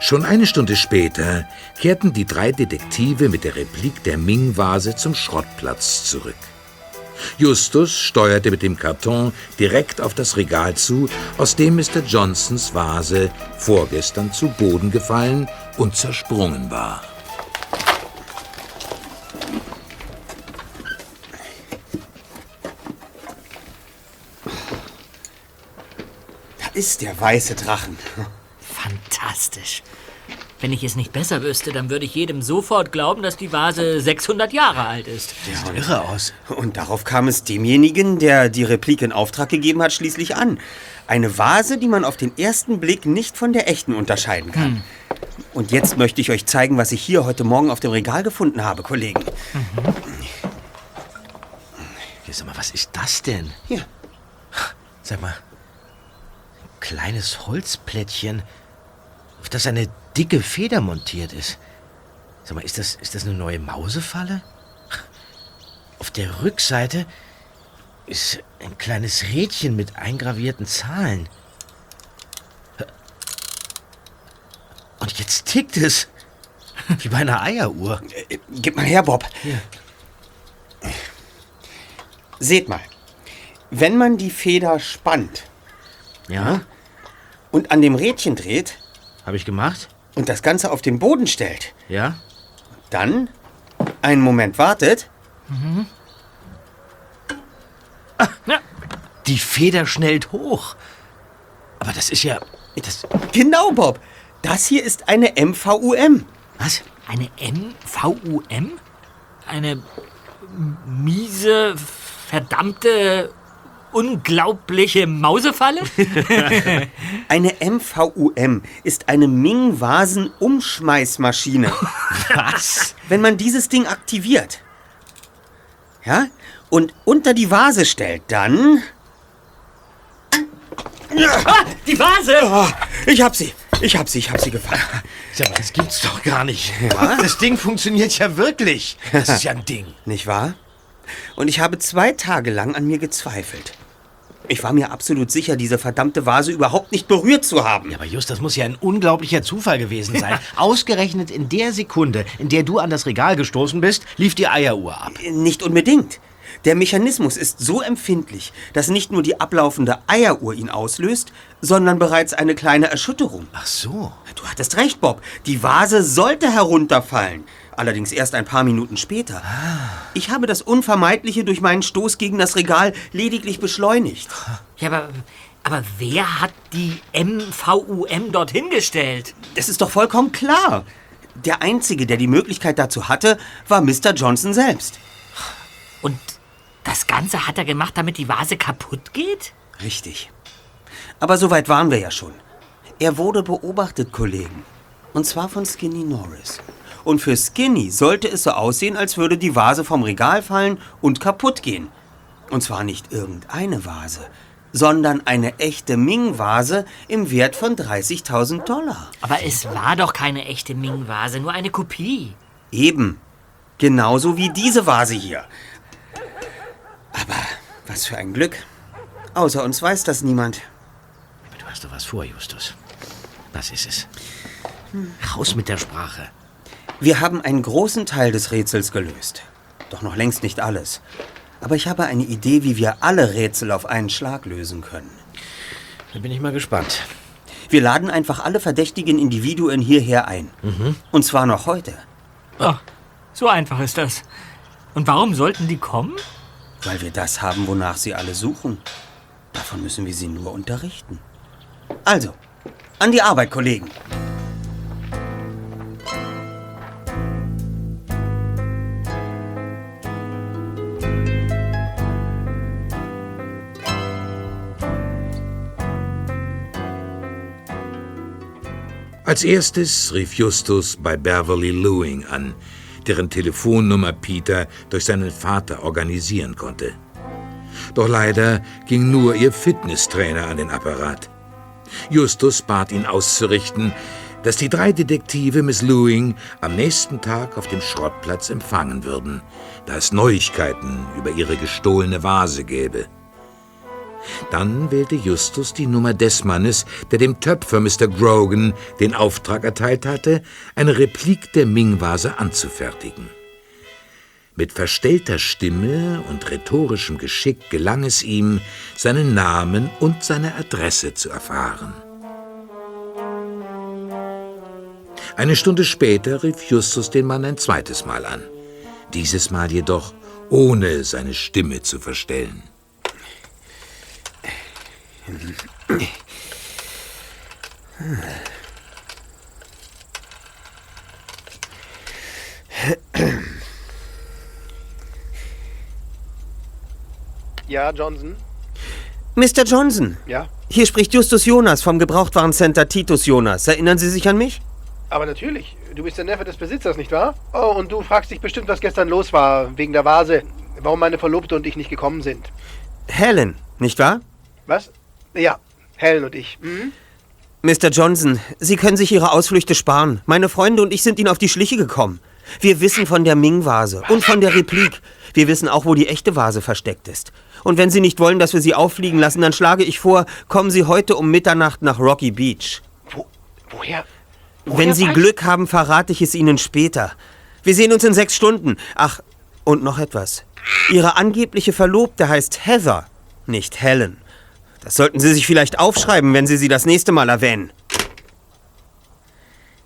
Schon eine Stunde später kehrten die drei Detektive mit der Replik der Ming-Vase zum Schrottplatz zurück. Justus steuerte mit dem Karton direkt auf das Regal zu, aus dem Mr. Johnsons Vase vorgestern zu Boden gefallen und zersprungen war. Da ist der weiße Drachen. Fantastisch. Wenn ich es nicht besser wüsste, dann würde ich jedem sofort glauben, dass die Vase 600 Jahre alt ist. Der sieht irre aus. Und darauf kam es demjenigen, der die Replik in Auftrag gegeben hat, schließlich an. Eine Vase, die man auf den ersten Blick nicht von der echten unterscheiden kann. Und jetzt möchte ich euch zeigen, was ich hier heute Morgen auf dem Regal gefunden habe, Kollegen. Sag mal, was ist das denn? Hier. Sag mal. Ein kleines Holzplättchen, auf das eine dicke Feder montiert ist. Sag mal, ist das, ist das eine neue Mausefalle? Auf der Rückseite ist ein kleines Rädchen mit eingravierten Zahlen. Und jetzt tickt es. Wie bei einer Eieruhr. Gib mal her, Bob. Hier. Seht mal. Wenn man die Feder spannt Ja, und an dem Rädchen dreht habe ich gemacht. Und das Ganze auf den Boden stellt, Ja? dann einen Moment wartet, Die Feder schnellt hoch. Aber das ist ja. Das, Genau, Bob. Das hier ist eine MVUM. was? Eine MVUM? Eine miese, verdammte, unglaubliche Mausefalle? Eine MVUM ist eine Ming-Vasen-Umschmeißmaschine. Was? Wenn man dieses Ding aktiviert, ja, und unter die Vase stellt, dann... ah, die Vase! Oh, ich hab sie. Ich hab sie, ich hab sie gefangen. Sag mal, das gibt's doch gar nicht. Das Ding funktioniert ja wirklich. Das ist ja ein Ding. Nicht wahr? Und ich habe zwei Tage lang an mir gezweifelt. Ich war mir absolut sicher, diese verdammte Vase überhaupt nicht berührt zu haben. Ja, aber Just, das muss ja ein unglaublicher Zufall gewesen sein. Ausgerechnet in der Sekunde, in der du an das Regal gestoßen bist, lief die Eieruhr ab. Nicht unbedingt. Der Mechanismus ist so empfindlich, dass nicht nur die ablaufende Eieruhr ihn auslöst, sondern bereits eine kleine Erschütterung. Ach so. Du hattest recht, Bob. Die Vase sollte herunterfallen. Allerdings erst ein paar Minuten später. Ich habe das Unvermeidliche durch meinen Stoß gegen das Regal lediglich beschleunigt. Ja, aber, aber wer hat die MVUM dorthin gestellt? Das ist doch vollkommen klar. Der Einzige, der die Möglichkeit dazu hatte, war Mr. Johnson selbst. Und das Ganze hat er gemacht, damit die Vase kaputt geht? Richtig. Aber so weit waren wir ja schon. Er wurde beobachtet, Kollegen. Und zwar von Skinny Norris. Und für Skinny sollte es so aussehen, als würde die Vase vom Regal fallen und kaputt gehen. Und zwar nicht irgendeine Vase, sondern eine echte Ming-Vase im Wert von 30.000 Dollar. Aber es war doch keine echte Ming-Vase, nur eine Kopie. Eben. Genauso wie diese Vase hier. Aber was für ein Glück. Außer uns weiß das niemand. Du hast doch was vor, Justus. Was ist es? Raus mit der Sprache. Wir haben einen großen Teil des Rätsels gelöst. Doch noch längst nicht alles. Aber ich habe eine Idee, wie wir alle Rätsel auf einen Schlag lösen können. Da bin ich mal gespannt. Wir laden einfach alle verdächtigen Individuen hierher ein. Und zwar noch heute. Oh, so einfach ist das. Und warum sollten die kommen? Weil wir das haben, wonach sie alle suchen. Davon müssen wir sie nur unterrichten. Also, an die Arbeit, Kollegen. Als erstes rief Justus bei Beverly Lewing an, deren Telefonnummer Peter durch seinen Vater organisieren konnte. Doch leider ging nur ihr Fitnesstrainer an den Apparat. Justus bat ihn auszurichten, dass die drei Detektive Miss Lewing am nächsten Tag auf dem Schrottplatz empfangen würden, da es Neuigkeiten über ihre gestohlene Vase gäbe. Dann wählte Justus die Nummer des Mannes, der dem Töpfer Mr. Grogan den Auftrag erteilt hatte, eine Replik der Ming-Vase anzufertigen. Mit verstellter Stimme und rhetorischem Geschick gelang es ihm, seinen Namen und seine Adresse zu erfahren. Eine Stunde später rief Justus den Mann ein zweites Mal an. Dieses Mal jedoch ohne seine Stimme zu verstellen. Ja, Johnson? Mr. Johnson, Ja? hier spricht Justus Jonas vom Gebrauchtwarencenter Titus Jonas. Erinnern Sie sich an mich? Aber natürlich. Du bist der Neffe des Besitzers, nicht wahr? Oh, und du fragst dich bestimmt, was gestern los war, wegen der Vase. Warum meine Verlobte und ich nicht gekommen sind. Helen, nicht wahr? Was? Ja, Helen und ich. Mhm. Mr. Johnson, Sie können sich Ihre Ausflüchte sparen. Meine Freunde und ich sind Ihnen auf die Schliche gekommen. Wir wissen von der Ming-Vase und von der Replik. Wir wissen auch, wo die echte Vase versteckt ist. Und wenn Sie nicht wollen, dass wir sie auffliegen lassen, dann schlage ich vor, kommen Sie heute um Mitternacht nach Rocky Beach. Woher? Wenn Sie Glück haben, verrate ich es Ihnen später. Wir sehen uns in sechs Stunden. Ach, und noch etwas. Ihre angebliche Verlobte heißt Heather, nicht Helen. Das sollten Sie sich vielleicht aufschreiben, wenn Sie sie das nächste Mal erwähnen.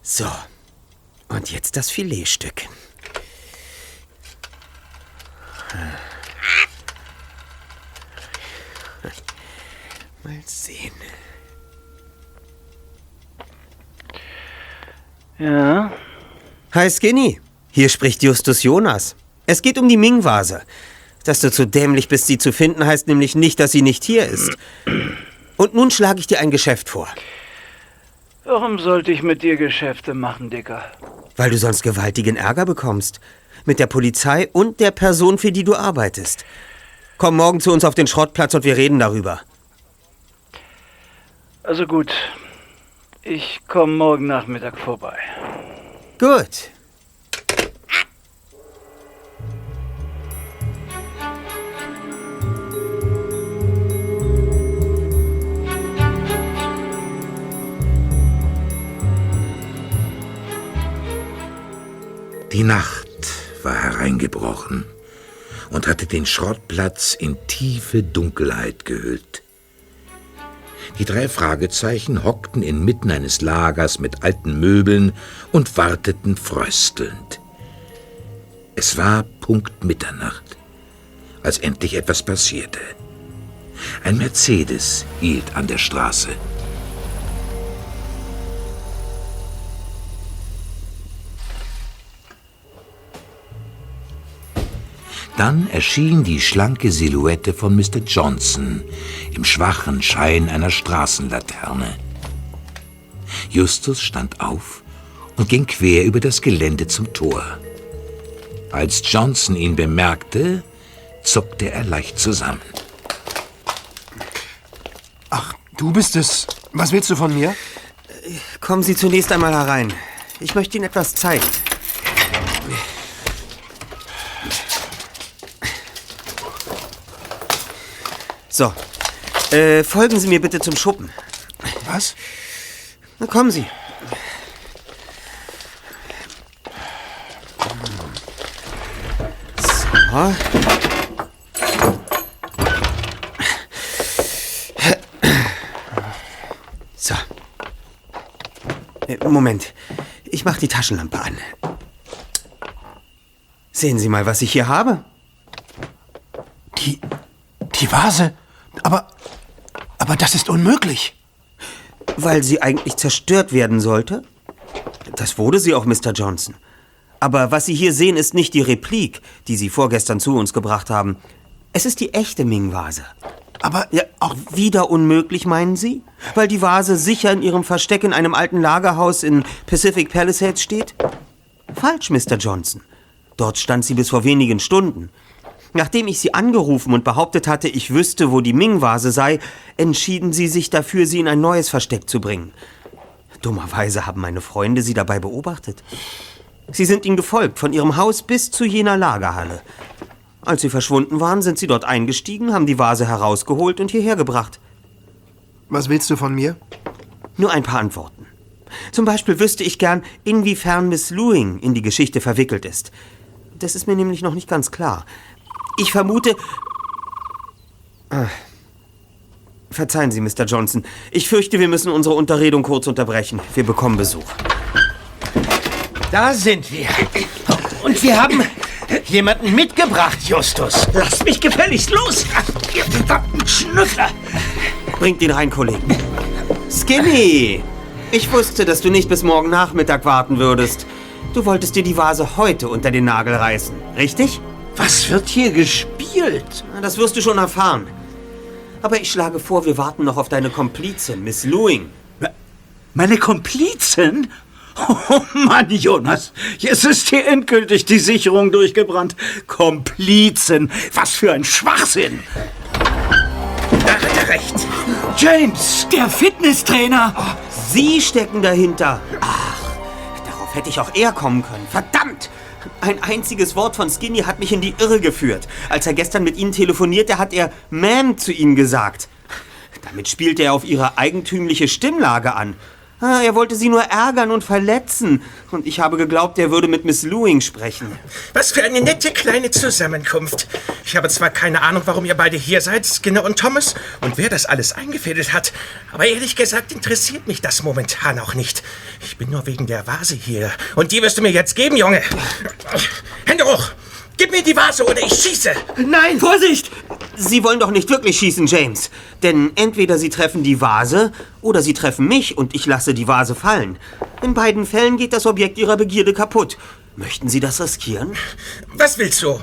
So. Und jetzt das Filetstück. Mal sehen. Ja? Hi Skinny, hier spricht Justus Jonas. Es geht um die Ming-Vase. Dass du zu dämlich bist, sie zu finden, heißt nämlich nicht, dass sie nicht hier ist. Und nun schlage ich dir ein Geschäft vor, Warum sollte ich mit dir Geschäfte machen, Dicker? weil du sonst gewaltigen Ärger bekommst. Mit der Polizei und der Person, für die du arbeitest. Komm morgen zu uns auf den Schrottplatz und wir reden darüber. Also gut. Ich komme morgen Nachmittag vorbei. Gut. Die Nacht war hereingebrochen und hatte den Schrottplatz in tiefe Dunkelheit gehüllt. Die drei Fragezeichen hockten inmitten eines Lagers mit alten Möbeln und warteten fröstelnd. Es war Punkt Mitternacht, als endlich etwas passierte. Ein Mercedes hielt an der Straße. Dann erschien die schlanke Silhouette von Mr. Johnson im schwachen Schein einer Straßenlaterne. Justus stand auf und ging quer über das Gelände zum Tor. Als Johnson ihn bemerkte, zuckte er leicht zusammen. Du bist es. Was willst du von mir? Kommen Sie zunächst einmal herein. Ich möchte Ihnen etwas zeigen. So. Äh, folgen Sie mir bitte zum Schuppen. Was? Na, kommen Sie. So. So. Äh, Moment. Ich mach die Taschenlampe an. Sehen Sie mal, was ich hier habe. Die. Die Vase? Aber. Aber das ist unmöglich. Weil sie eigentlich zerstört werden sollte? Das wurde sie auch, Mr. Johnson. Aber was Sie hier sehen, ist nicht die Replik, die Sie vorgestern zu uns gebracht haben. Es ist die echte Ming-Vase. Aber ja, auch wieder unmöglich, meinen Sie? Weil die Vase sicher in Ihrem Versteck in einem alten Lagerhaus in Pacific Palisades steht? Falsch, Mr. Johnson. Dort stand sie bis vor wenigen Stunden. Nachdem ich Sie angerufen und behauptet hatte, ich wüsste, wo die Ming-Vase sei, entschieden Sie sich dafür, sie in ein neues Versteck zu bringen. Dummerweise haben meine Freunde Sie dabei beobachtet. Sie sind Ihnen gefolgt, von Ihrem Haus bis zu jener Lagerhalle. Als sie verschwunden waren, sind sie dort eingestiegen, haben die Vase herausgeholt und hierher gebracht. Was willst du von mir? Nur ein paar Antworten. Zum Beispiel wüsste ich gern, inwiefern Miss Lewing in die Geschichte verwickelt ist. Das ist mir nämlich noch nicht ganz klar. Ich vermute. Ah. Verzeihen Sie, Mr. Johnson. Ich fürchte, wir müssen unsere Unterredung kurz unterbrechen. Wir bekommen Besuch. Da sind wir. Und wir haben jemanden mitgebracht, Justus. Lass mich gefälligst los, ihr verdammten Schnüffler. Bringt ihn rein, Kollegen. Skinny! Ich wusste, dass du nicht bis morgen Nachmittag warten würdest. Du wolltest dir die Vase heute unter den Nagel reißen, richtig? Was wird hier gespielt? Das wirst du schon erfahren. Aber ich schlage vor, wir warten noch auf deine Komplizin, Miss Lewing. Meine Komplizin? Oh Mann, Jonas, jetzt ist hier endgültig die Sicherung durchgebrannt. Komplizen, was für ein Schwachsinn. Da hat er recht. James, Der Fitnesstrainer! Sie stecken dahinter. Ach, darauf hätte ich auch eher kommen können. Verdammt! Ein einziges Wort von Skinny hat mich in die Irre geführt. Als er gestern mit Ihnen telefonierte, hat er Ma'am zu Ihnen gesagt. Damit spielte er auf Ihre eigentümliche Stimmlage an. Ah, Er wollte sie nur ärgern und verletzen. Und ich habe geglaubt, er würde mit Miss Lewing sprechen. Was für eine nette kleine Zusammenkunft. Ich habe zwar keine Ahnung, warum ihr beide hier seid, Skinner und Thomas, und wer das alles eingefädelt hat, aber ehrlich gesagt interessiert mich das momentan auch nicht. Ich bin nur wegen der Vase hier. Und die wirst du mir jetzt geben, Junge. Hände hoch! Gib mir die Vase oder ich schieße! Nein! Vorsicht! Sie wollen doch nicht wirklich schießen, James. Denn entweder Sie treffen die Vase oder Sie treffen mich und ich lasse die Vase fallen. In beiden Fällen geht das Objekt Ihrer Begierde kaputt. Möchten Sie das riskieren? Was willst du?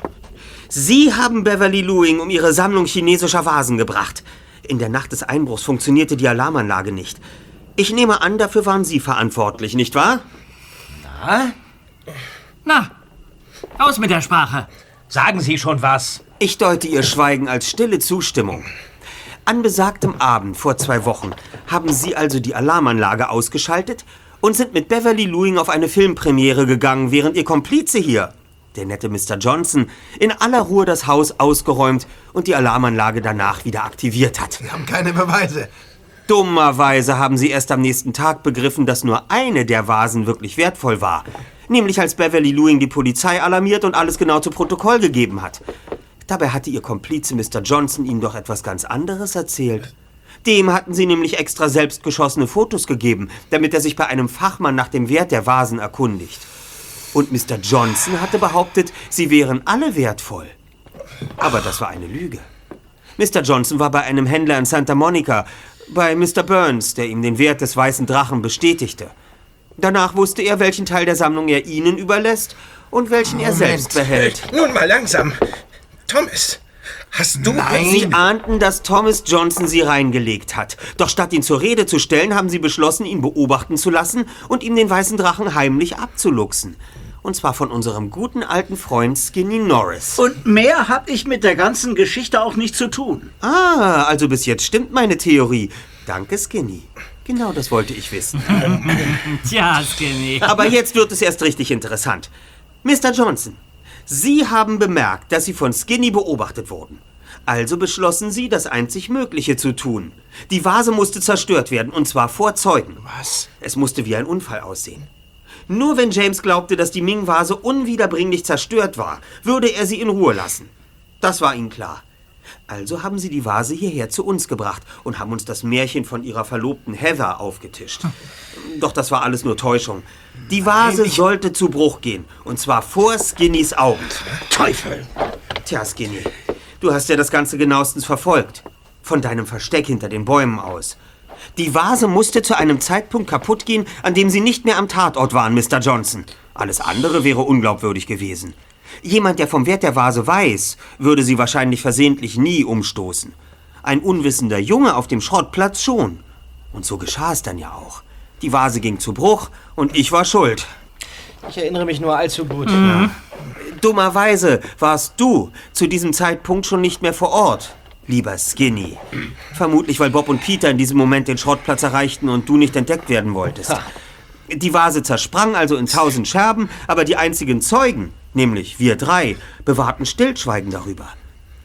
Sie haben Beverly Lewing um ihre Sammlung chinesischer Vasen gebracht. In der Nacht des Einbruchs funktionierte die Alarmanlage nicht. Ich nehme an, dafür waren Sie verantwortlich, nicht wahr? Na? Na, aus mit der Sprache. Sagen Sie schon was. Ich deute Ihr Schweigen als stille Zustimmung. An besagtem Abend vor zwei Wochen haben Sie also die Alarmanlage ausgeschaltet und sind mit Beverly Lewing auf eine Filmpremiere gegangen, während Ihr Komplize hier, der nette Mr. Johnson, in aller Ruhe das Haus ausgeräumt und die Alarmanlage danach wieder aktiviert hat. Wir haben keine Beweise. Dummerweise haben Sie erst am nächsten Tag begriffen, dass nur eine der Vasen wirklich wertvoll war. Nämlich als Beverly Lewing die Polizei alarmiert und alles genau zu Protokoll gegeben hat. Dabei hatte Ihr Komplize Mr. Johnson Ihnen doch etwas ganz anderes erzählt. Dem hatten Sie nämlich extra selbst geschossene Fotos gegeben, damit er sich bei einem Fachmann nach dem Wert der Vasen erkundigt. Und Mr. Johnson hatte behauptet, sie wären alle wertvoll. Aber das war eine Lüge. Mr. Johnson war bei einem Händler in Santa Monica, bei Mr. Burns, der ihm den Wert des weißen Drachen bestätigte. Danach wusste er, welchen Teil der Sammlung er Ihnen überlässt und welchen er selbst behält. Nun mal langsam. Thomas, hast du... Sie ahnten, dass Thomas Johnson sie reingelegt hat. Doch statt ihn zur Rede zu stellen, haben sie beschlossen, ihn beobachten zu lassen und ihm den weißen Drachen heimlich abzuluxen. Und zwar von unserem guten alten Freund Skinny Norris. Und mehr hab ich mit der ganzen Geschichte auch nicht zu tun. Ah, also bis jetzt stimmt meine Theorie. Danke, Skinny. Genau das wollte ich wissen. Tja, Skinny. Aber jetzt wird es erst richtig interessant. Mr. Johnson, Sie haben bemerkt, dass Sie von Skinny beobachtet wurden. Also beschlossen Sie, das einzig Mögliche zu tun. Die Vase musste zerstört werden, und zwar vor Zeugen. Was? Es musste wie ein Unfall aussehen. Nur wenn James glaubte, dass die Ming-Vase unwiederbringlich zerstört war, würde er sie in Ruhe lassen. Das war ihm klar. Also haben sie die Vase hierher zu uns gebracht und haben uns das Märchen von ihrer Verlobten Heather aufgetischt. Doch das war alles nur Täuschung. Die Vase sollte zu Bruch gehen. Und zwar vor Skinnys Augen. Teufel! Tja, Skinny, du hast ja das Ganze genauestens verfolgt. Von deinem Versteck hinter den Bäumen aus. Die Vase musste zu einem Zeitpunkt kaputt gehen, an dem sie nicht mehr am Tatort waren, Mr. Johnson. Alles andere wäre unglaubwürdig gewesen. Jemand, der vom Wert der Vase weiß, würde sie wahrscheinlich versehentlich nie umstoßen. Ein unwissender Junge auf dem Schrottplatz schon. Und so geschah es dann ja auch. Die Vase ging zu Bruch und ich war schuld. Ich erinnere mich nur allzu gut. Dummerweise warst du zu diesem Zeitpunkt schon nicht mehr vor Ort, lieber Skinny. Vermutlich, weil Bob und Peter in diesem Moment den Schrottplatz erreichten und du nicht entdeckt werden wolltest. Die Vase zersprang also in tausend Scherben, aber die einzigen Zeugen, nämlich wir drei, bewahrten Stillschweigen darüber.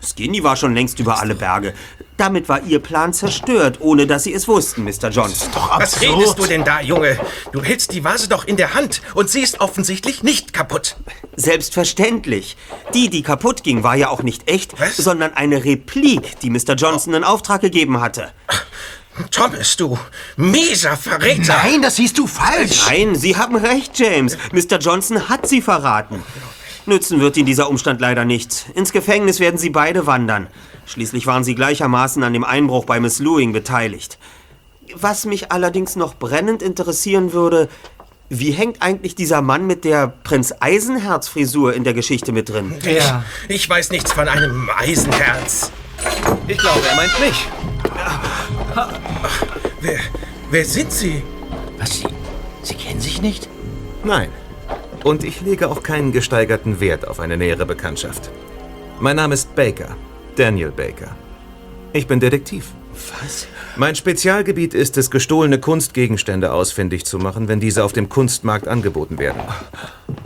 Skinny war schon längst über alle Berge. Damit war ihr Plan zerstört, ohne dass sie es wussten, Mr. Johnson. Was redest du denn da, Junge? Du hältst die Vase doch in der Hand und sie ist offensichtlich nicht kaputt. Selbstverständlich. Die, die kaputt ging, war ja auch nicht echt, sondern eine Replik, die Mr. Johnson in Auftrag gegeben hatte. Thomas, du mieser Verräter! Nein, das siehst du falsch! Nein, Sie haben recht, James. Mr. Johnson hat sie verraten. Nützen wird Ihnen dieser Umstand leider nichts. Ins Gefängnis werden Sie beide wandern. Schließlich waren Sie gleichermaßen an dem Einbruch bei Miss Lewing beteiligt. Was mich allerdings noch brennend interessieren würde, wie hängt eigentlich dieser Mann mit der Prinz Eisenherz-Frisur in der Geschichte mit drin? Ja. Ich weiß nichts von einem Eisenherz. Ich glaube, er meint mich. Wer, wer sind Sie? Was, Sie, Sie kennen sich nicht? Nein. Und ich lege auch keinen gesteigerten Wert auf eine nähere Bekanntschaft. Mein Name ist Baker. Daniel Baker. Ich bin Detektiv. Was? Mein Spezialgebiet ist es, gestohlene Kunstgegenstände ausfindig zu machen, wenn diese auf dem Kunstmarkt angeboten werden.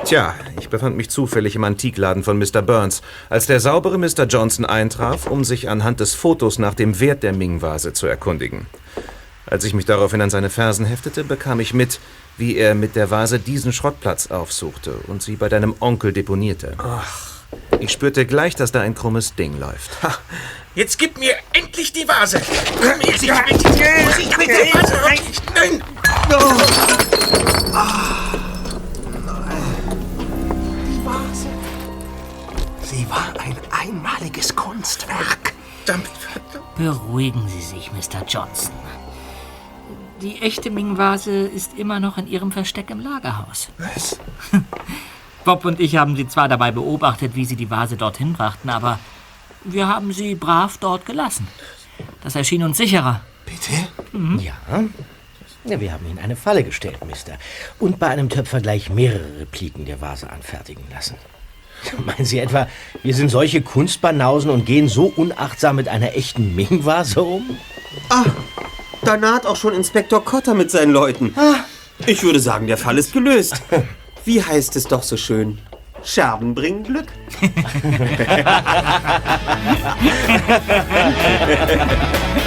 Tja, ich befand mich zufällig im Antikladen von Mr. Burns, als der saubere Mr. Johnson eintraf, um sich anhand des Fotos nach dem Wert der Ming-Vase zu erkundigen. Als ich mich daraufhin an seine Fersen heftete, bekam ich mit, wie er mit der Vase diesen Schrottplatz aufsuchte und sie bei deinem Onkel deponierte. Ich spürte gleich, dass da ein krummes Ding läuft. Jetzt gib mir endlich die Vase! Komm her, sie mit die Vase! Nein! Die Vase. Sie war ein einmaliges Kunstwerk. Damit Beruhigen Sie sich, Mr. Johnson. Die echte Ming-Vase ist immer noch in Ihrem Versteck im Lagerhaus. Was? Bob und ich haben Sie zwar dabei beobachtet, wie Sie die Vase dorthin brachten, aber wir haben sie brav dort gelassen. Das erschien uns sicherer. Bitte? Ja. ja. Wir haben Ihnen eine Falle gestellt, Mister. Und bei einem Töpfer gleich mehrere Repliken der Vase anfertigen lassen. Meinen Sie etwa, wir sind solche Kunstbanausen und gehen so unachtsam mit einer echten Ming-Vase um? Ah, da naht auch schon Inspektor Cotter mit seinen Leuten. Ich würde sagen, der Fall ist gelöst. Wie heißt es doch so schön? Scherben bringen Glück.